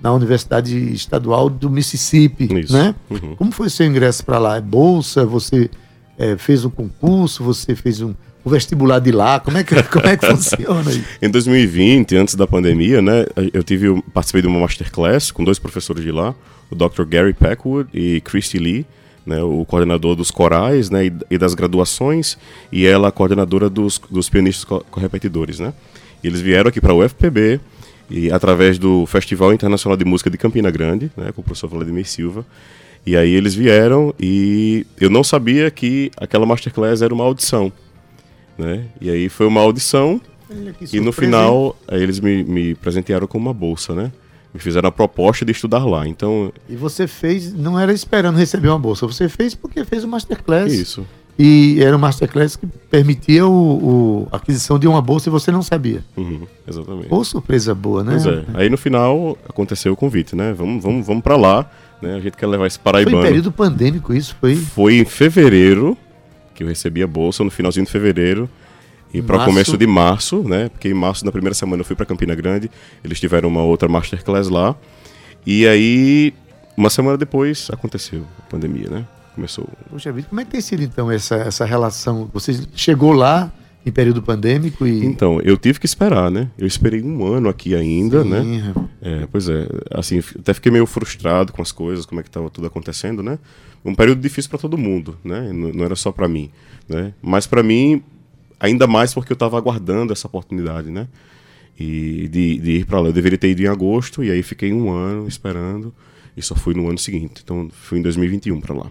na Universidade Estadual do Mississippi, Isso. né? Uhum. Como foi seu ingresso para lá? É bolsa? Você é, fez um concurso? Você fez um, o vestibular de lá? Como é que, como é que funciona aí? Em 2020, antes da pandemia, né, eu tive eu participei de uma masterclass com dois professores de lá, o Dr. Gary Packwood e Christy Lee, né, o coordenador dos corais, né, e, das graduações, e ela a coordenadora dos, dos pianistas co- correpetidores, né. E eles vieram aqui para o UFPB e através do Festival Internacional de Música de Campina Grande, né, com o professor Vladimir Silva. E aí eles vieram e eu não sabia que aquela masterclass era uma audição, né? E aí foi uma audição e no final, eles me, me presentearam com uma bolsa, né? Me fizeram a proposta de estudar lá. Então, E você fez, não era esperando receber uma bolsa, você fez porque fez o Masterclass. isso. E era um Masterclass que permitia o, o- a aquisição de uma bolsa e você não sabia. Uhum, exatamente. Pô, surpresa boa, né? Pois é. Aí no final aconteceu o convite, né? Vamos, vamos, vamos para lá, né? A gente quer levar esse Foi em paraibano. período pandêmico isso, foi. Foi em fevereiro que eu recebi a bolsa, no finalzinho de fevereiro. E para Março. começo de março, né? Porque em março, na primeira semana, eu fui para Campina Grande. Eles tiveram uma outra masterclass lá. E aí, uma semana depois, aconteceu a pandemia, né? Começou. Poxa vida, como é que tem sido então essa, essa relação? Você chegou lá em período pandêmico e. Então, eu tive que esperar, né? Eu esperei um ano aqui ainda, Sim, né? rapaz. É, pois é, assim, até fiquei meio frustrado com as coisas, como é que estava tudo acontecendo, né? Um período difícil para todo mundo, né? Não, não era só para mim, né? Mas para mim, ainda mais porque eu estava aguardando essa oportunidade, né? E de, de ir para lá. Eu deveria ter ido em agosto e aí fiquei um ano esperando e só fui no ano seguinte. Então, fui em 2021 para lá.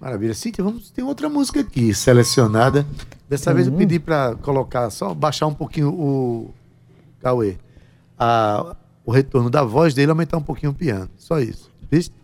Maravilha. Cíntia, vamos, tem outra música aqui selecionada. Dessa vez eu pedi para colocar, só baixar um pouquinho o Cauê. A, o retorno da voz dele, aumentar um pouquinho o piano. Só isso. Viste?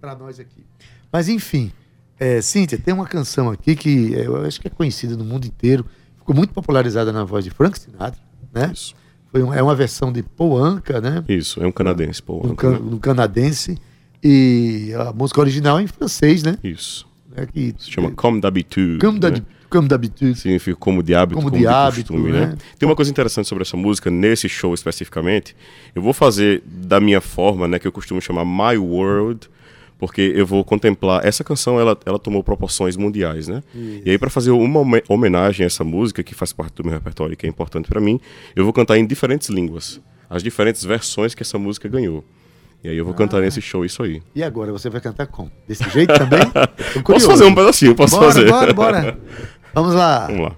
Para nós aqui. Mas enfim, é, Cíntia, tem uma canção aqui que é, eu acho que é conhecida no mundo inteiro. Ficou muito popularizada na voz de Frank Sinatra, né? Isso. Foi um- é uma versão de Paul Anka, né? Isso, é um canadense, pô. Um, can- um canadense. E a música original é em francês, né? Isso. É que, Se chama Comme d'habitude. Comme né? d'hab- comme d'habitude. Significa como de hábito, Como como, de de, hábito, costume, né? né? Tem uma coisa interessante sobre essa música, nesse show especificamente. Eu vou fazer da minha forma, né, que eu costumo chamar My World, porque eu vou contemplar. Essa canção, ela, ela tomou proporções mundiais, né? E aí, para fazer uma home- homenagem a essa música, que faz parte do meu repertório e que é importante para mim, eu vou cantar em diferentes línguas. As diferentes versões que essa música ganhou. E aí eu vou cantar nesse show isso aí. E agora, você vai cantar como? Desse jeito também? Posso fazer um pedacinho, posso bora, fazer. Bora, bora, Vamos lá. Vamos lá.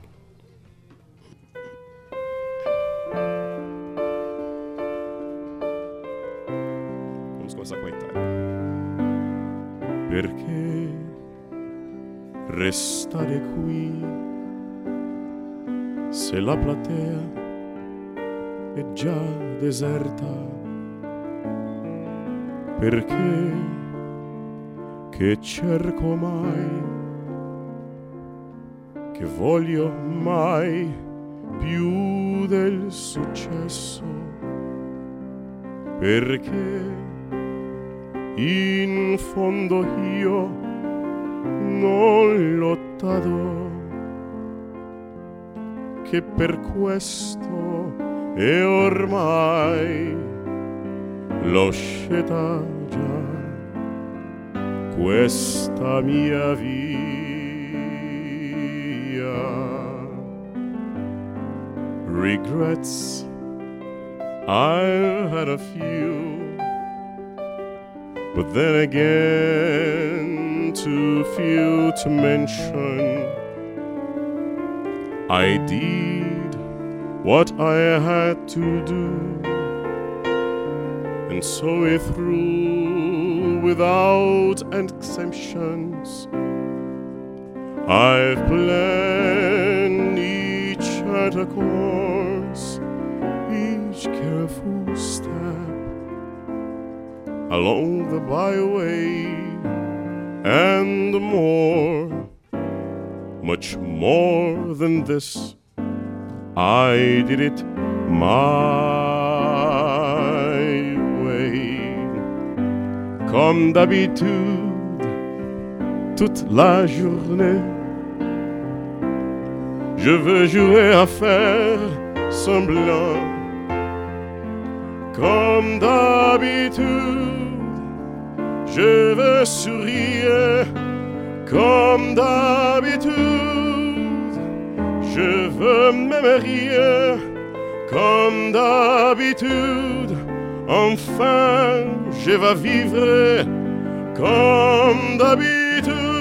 Perché restare qui se la platea è già deserta? Perché che cerco mai che voglio mai più del successo perché in fondo io non lottado che per questo è ormai l'ho scelta già questa mia via. Regrets, I've had a few, but then again, too few to mention. I did what I had to do and so it through without exemptions. I've planned each other course, each careful step along the byway, and more, much more than this. I did it my way, comme d'habitude, toute la journée. Je veux jouer à faire semblant, comme d'habitude. Je veux sourire, comme d'habitude. Je veux même comme d'habitude. Enfin, je vais vivre comme d'habitude.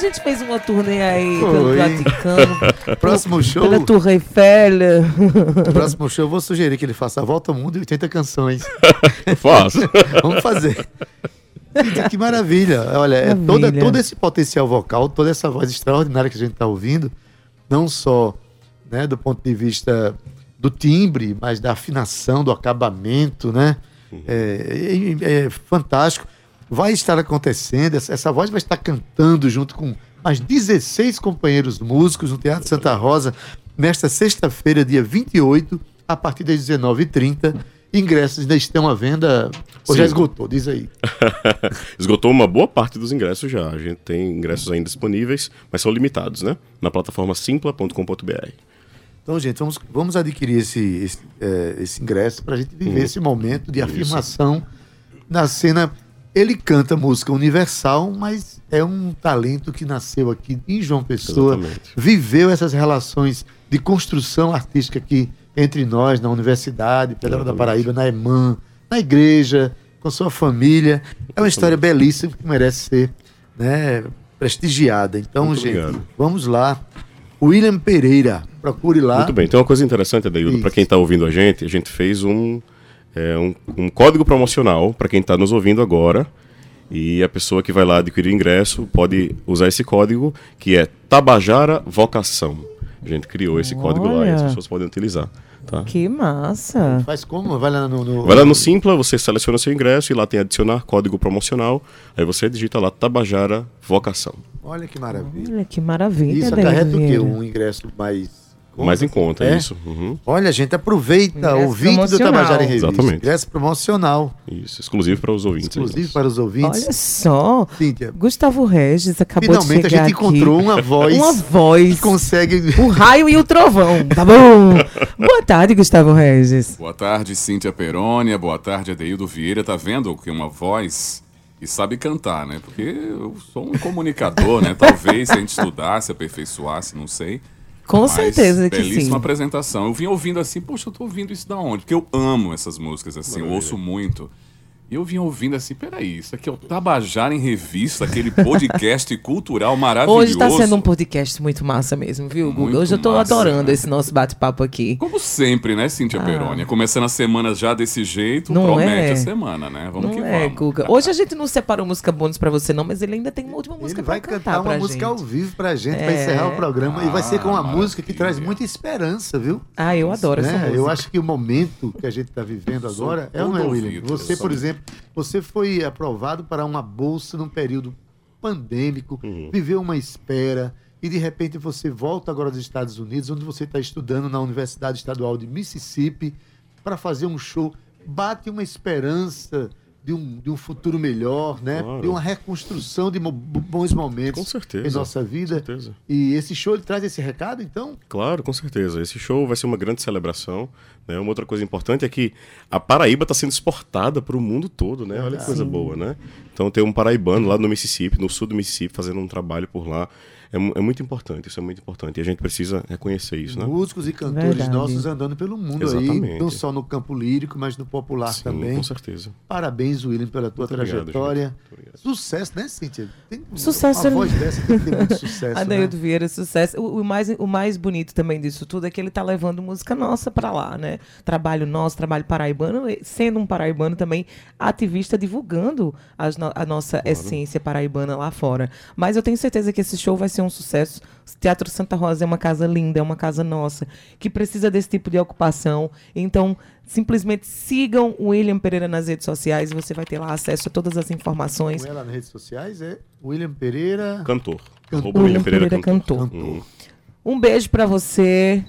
Gente fez uma turnê aí Foi. pelo Vaticano, Próximo show, pela Torre Eiffel. próximo show, eu vou sugerir que ele faça a volta ao mundo e 80 canções. Faço. Vamos fazer. Que maravilha. Olha, é toda, Maravilha. todo esse potencial vocal, toda essa voz extraordinária que a gente está ouvindo, não só né, do ponto de vista do timbre, mas da afinação, do acabamento, né? É, é- é fantástico. Vai estar acontecendo, essa, essa voz vai estar cantando junto com mais 16 companheiros músicos no Teatro Santa Rosa nesta sexta-feira, dia 28, a partir das 19h30. Ingressos ainda estão à venda. Ou já Sim. esgotou, diz aí. Esgotou uma boa parte dos ingressos já. A gente tem ingressos ainda disponíveis, mas são limitados, né? Na plataforma simpla.com.br. Então, gente, vamos, vamos adquirir esse, esse, eh, esse ingresso para a gente viver Uhum. esse momento de afirmação na cena. Ele canta música universal, mas é um talento que nasceu aqui em João Pessoa, Exatamente. viveu essas relações de construção artística aqui entre nós, na universidade, Pedro da. Paraíba, na EMAN, na igreja, com sua família. É uma história belíssima que merece ser né, prestigiada. Então, Muito gente, obrigado. vamos lá. William Pereira, procure lá. Muito bem. Tem uma coisa interessante, Adeildo, Isso. para quem está ouvindo a gente, a gente fez um, é, um, um código promocional para quem está nos ouvindo agora. E a pessoa que vai lá adquirir ingresso pode usar esse código, que é Tabajara Vocação. A gente criou esse código lá e as Olha. pessoas podem utilizar. Tá? Que massa. Faz como? Vai lá no. no- Vai lá no Simpla, você seleciona seu ingresso e lá tem adicionar código promocional. Aí você digita lá Tabajara Vocação. Olha que maravilha. Olha que maravilha. Isso Daí acarreta o quê? Um ingresso mais. Mais em conta, É? isso. Uhum. Olha, gente, aproveita Ingresso ouvinte do promocional. Tabajara em Revista. Exatamente. Ingresso promocional. Isso, exclusivo para os ouvintes. Exclusivo aí. para os ouvintes. Olha só. Cíntia, Gustavo Regis acabou finalmente de a chegar gente aqui. encontrou uma voz Uma voz. que consegue. O raio e o trovão, tá bom? Boa tarde, Gustavo Regis. Boa tarde, Cíntia Perônia. Boa tarde, Adeildo Vieira. Tá vendo que uma voz e sabe cantar, né? Porque eu sou um comunicador, né? Talvez se a gente estudasse, aperfeiçoasse, não sei. Com Mas certeza que belíssima sim. apresentação. Eu vim ouvindo assim, poxa, eu tô ouvindo isso da onde? Porque eu amo essas músicas, assim, eu ouço muito. E eu vim ouvindo assim, peraí, isso aqui é o Tabajara em Revista, aquele podcast cultural maravilhoso. Hoje tá sendo um podcast muito massa mesmo, viu, Guga? Muito Hoje eu tô massa, adorando né? esse nosso bate-papo aqui. Como sempre, né, Cíntia Ah. Perônia? Começando a semana já desse jeito, Não promete é? a semana, né? Vamos Não que é, vamos. Guga? Hoje a gente não separou música bônus pra você, não, mas ele ainda tem uma última música Ele vai pra cantar cantar uma pra música ao gente. vivo pra gente, pra É. encerrar o programa. e vai ser com uma Ah, música que traz maravilha. muita esperança, viu? Ah, eu adoro essa Né? música. Eu acho que o momento que a gente está vivendo agora é não é, todo William? Você, por exemplo, você foi aprovado para uma bolsa num período pandêmico, viveu uma espera e de repente você volta agora dos Estados Unidos, onde você está estudando na Universidade Estadual de Mississippi para fazer um show. Bate uma esperança de um, de um futuro melhor, né? Claro. De uma reconstrução de bons momentos Com certeza. em nossa vida. Com certeza. E esse show ele traz esse recado, então? Claro, com certeza. Esse show vai ser uma grande celebração. Né? Uma outra coisa importante é que a Paraíba está sendo exportada para o mundo todo, né? Olha que coisa boa, né? Então tem um paraibano lá no Mississippi, no sul do Mississippi, fazendo um trabalho por lá. É, é muito importante, isso é muito importante. E a gente precisa reconhecer isso, né? Músicos e cantores Verdade. nossos andando pelo mundo aí, Exatamente. não só no campo lírico, mas no popular Sim, também. com certeza. Parabéns, William, pela tua Muito trajetória. obrigado. Sucesso, né, Cíntia? Tem, Sucesso, Uma voz dessa tem que ter muito sucesso. né? Adaildo Vieira, sucesso. O, o mais, o mais bonito também disso tudo é que ele tá levando música nossa pra lá, né? Trabalho nosso, trabalho paraibano, sendo um paraibano também ativista, divulgando no- a nossa essência paraibana lá fora. Mas eu tenho certeza que esse show vai ser um sucesso. O Teatro Santa Rosa é uma casa linda, é uma casa nossa, que precisa desse tipo de ocupação. Então, simplesmente sigam o William Pereira nas redes sociais e você vai ter lá acesso a todas as informações. Com ela nas redes sociais é William Pereira. Cantor. Cantor. William Pereira, Pereira Cantor. Cantor. Hum. Um beijo pra você.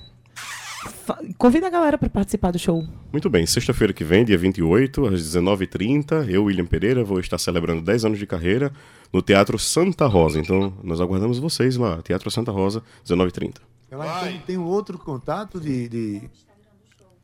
Convida a galera pra participar do show. Muito bem, sexta-feira que vem, dia 28, às 19h30, eu, William Pereira, vou estar celebrando 10 anos de carreira no Teatro Santa Rosa. Então, nós aguardamos vocês lá, Teatro Santa Rosa, 19h30. Ela tem, tem um outro contato de, de-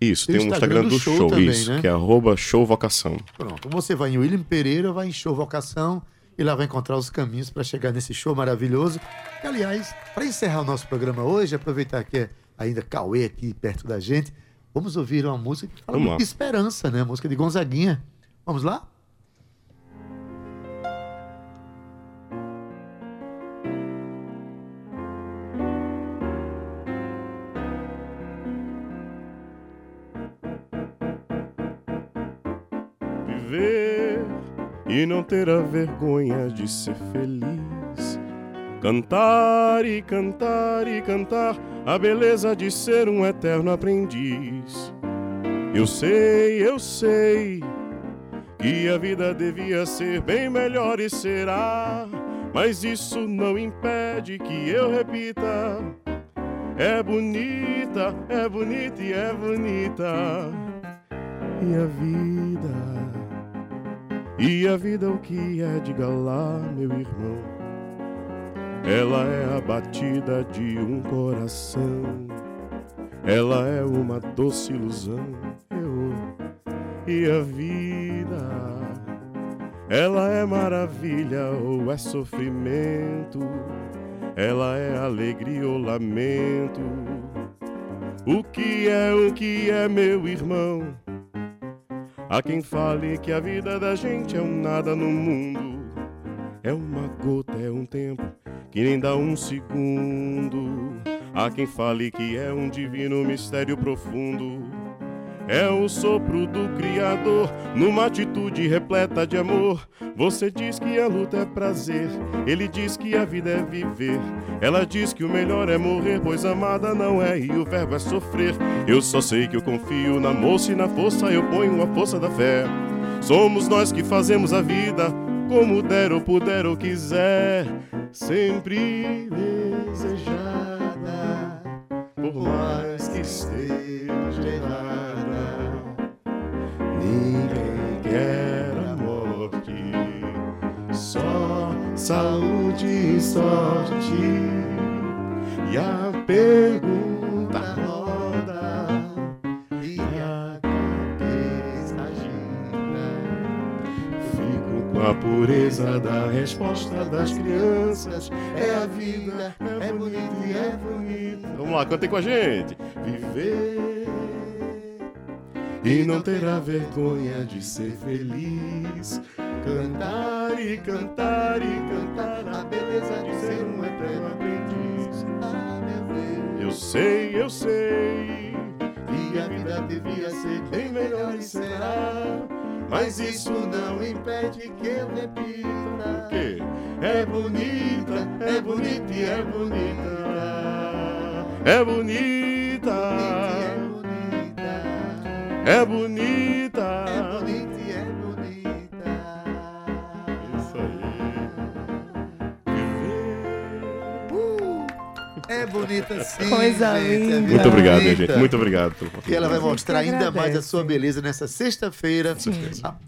Isso, Tem tem, o um Instagram Instagram do do show show, também, isso, né? que é arroba showvocação. Pronto, você vai em William Pereira, vai em Show Vocação e lá vai encontrar os caminhos para chegar nesse show maravilhoso. Que, aliás, para encerrar o nosso programa hoje, aproveitar que é ainda Cauê aqui perto da gente, vamos ouvir uma música que fala muito de esperança, né? A música de Gonzaguinha. Vamos lá? Viver e não ter a vergonha de ser feliz. Cantar e cantar e cantar a beleza de ser um eterno aprendiz. Eu sei, eu sei que a vida devia ser bem melhor e será, mas isso não impede que eu repita. É bonita, é bonita e é bonita. E a vida, e a vida o que é, diga lá, meu irmão. Ela é a batida de um coração, ela é uma doce ilusão. Eu, e a vida, ela é maravilha ou é sofrimento, ela é alegria ou lamento. O que é, o que é, meu irmão? Há quem fale que a vida da gente é um nada no mundo. É uma gota, é um tempo que nem dá um segundo. Há quem fale que é um divino mistério profundo. É o sopro do Criador numa atitude repleta de amor. Você diz que a luta é prazer, ele diz que a vida é viver. Ela diz que o melhor é morrer, pois amada não é e o verbo é sofrer. Eu só sei que eu confio na moça e na força eu ponho a força da fé. Somos nós que fazemos a vida como der ou puder ou quiser, sempre desejada, por mais que esteja errada. Ninguém quer a morte, só saúde e sorte. E a da resposta das crianças. É a vida, é bonito e é bonito. Vamos lá, cantem com a gente. Viver e não terá vergonha de ser feliz. Cantar e cantar e cantar a beleza de ser um eterno aprendiz. Ah, meu Deus. Eu sei, eu sei que a vida devia ser bem melhor e. Mas isso não impede que eu repita. O quê? É bonita, é bonita e é bonita. É bonita. É bonita. É bonita assim. Coisa gente, é linda. Muito obrigado, minha gente. Muito obrigado pelo E ela vai mostrar ainda mais a sua beleza nessa sexta-feira,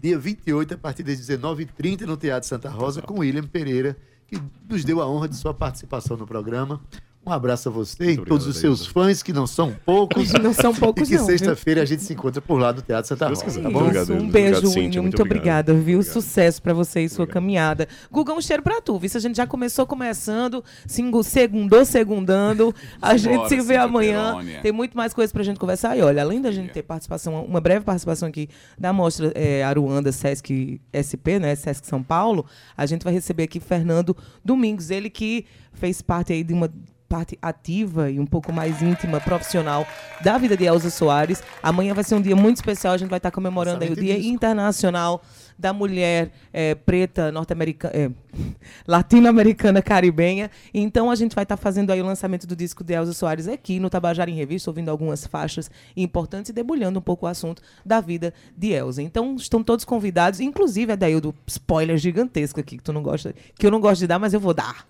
dia 28, a partir das 19h30, no Teatro Santa Rosa, com William Pereira, que nos deu a honra de sua participação no programa. Um abraço a você e Muito todos os obrigado, seus fãs, que não são poucos. Não são poucos, E que não, sexta-feira a gente se encontra por lá no Teatro Santa Rosa, tá bom? obrigado, um obrigado, beijo, Cíntia, Winho. muito Muito obrigado. obrigada, viu? Obrigado. Sucesso pra você e sua caminhada. Guga, um cheiro pra tu, viu? Se a gente já começou começando, singo, segundou, segundando. A gente Simbora, se vê amanhã. Perônia. Tem muito mais coisa pra gente conversar. E olha, além da gente ter participação, uma breve participação aqui da mostra é, Aruanda Sesc SP, né? Sesc São Paulo, a gente vai receber aqui Fernando Domingos, ele que fez parte aí de uma parte ativa e um pouco mais íntima, profissional da vida de Elza Soares. Amanhã vai ser um dia muito especial, a gente vai estar comemorando aí o Dia disco. Internacional da Mulher eh, Preta Norte-Americana, eh, Latino-Americana Caribenha. Então a gente vai estar fazendo aí o lançamento do disco de Elza Soares aqui no Tabajara em Revista, ouvindo algumas faixas importantes e debulhando um pouco o assunto da vida de Elza. Então estão todos convidados, inclusive a do spoiler gigantesco aqui que tu não gosta, que eu não gosto de dar, mas eu vou dar.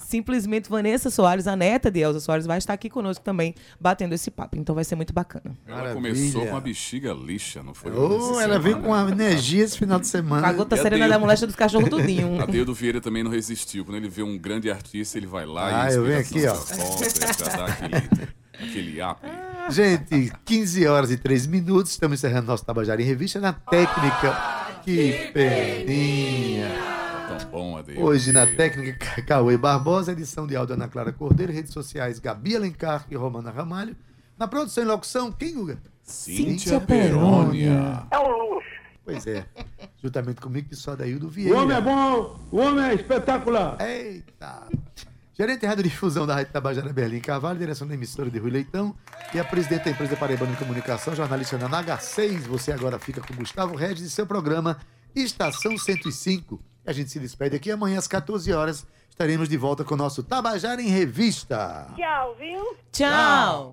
Simplesmente Vanessa Soares, a neta de Elza Soares, vai estar aqui conosco também, batendo esse papo. Então vai ser muito bacana. Ela Maravilha. começou com a bexiga lixa, não foi? Oh, ela veio com uma energia esse final de semana. A E a serena da moléstia dos cachorros tudinho. Adeildo Vieira também não resistiu. Quando ele vê um grande artista, ele vai lá Ah, e a eu venho aqui, ó. volta, aquele, aquele up. Gente, 15 horas e 3 minutos, estamos encerrando nosso Tabajara em Revista na técnica. Que peninha! Tão bom, Adeildo. Hoje na técnica Cauê Barbosa, edição de áudio Ana Clara Cordeiro, redes sociais Gabi Alencar e Romana Ramalho. Na produção e locução, quem, Guga? Cíntia Perônia. Pois é, juntamente comigo que só Daildo Vieira. O homem é bom, o homem é espetacular. Eita! Gerente de radiodifusão da Rádio Tabajara Berlim Carvalho, direção da emissora de Rui Leitão e a presidente da empresa Paraibana de Comunicação, jornalista na H6. Você agora fica com Gustavo Regis e seu programa Estação 105. A gente se despede aqui amanhã às 14 horas. Estaremos de volta com o nosso Tabajara em Revista. Tchau, viu? Tchau.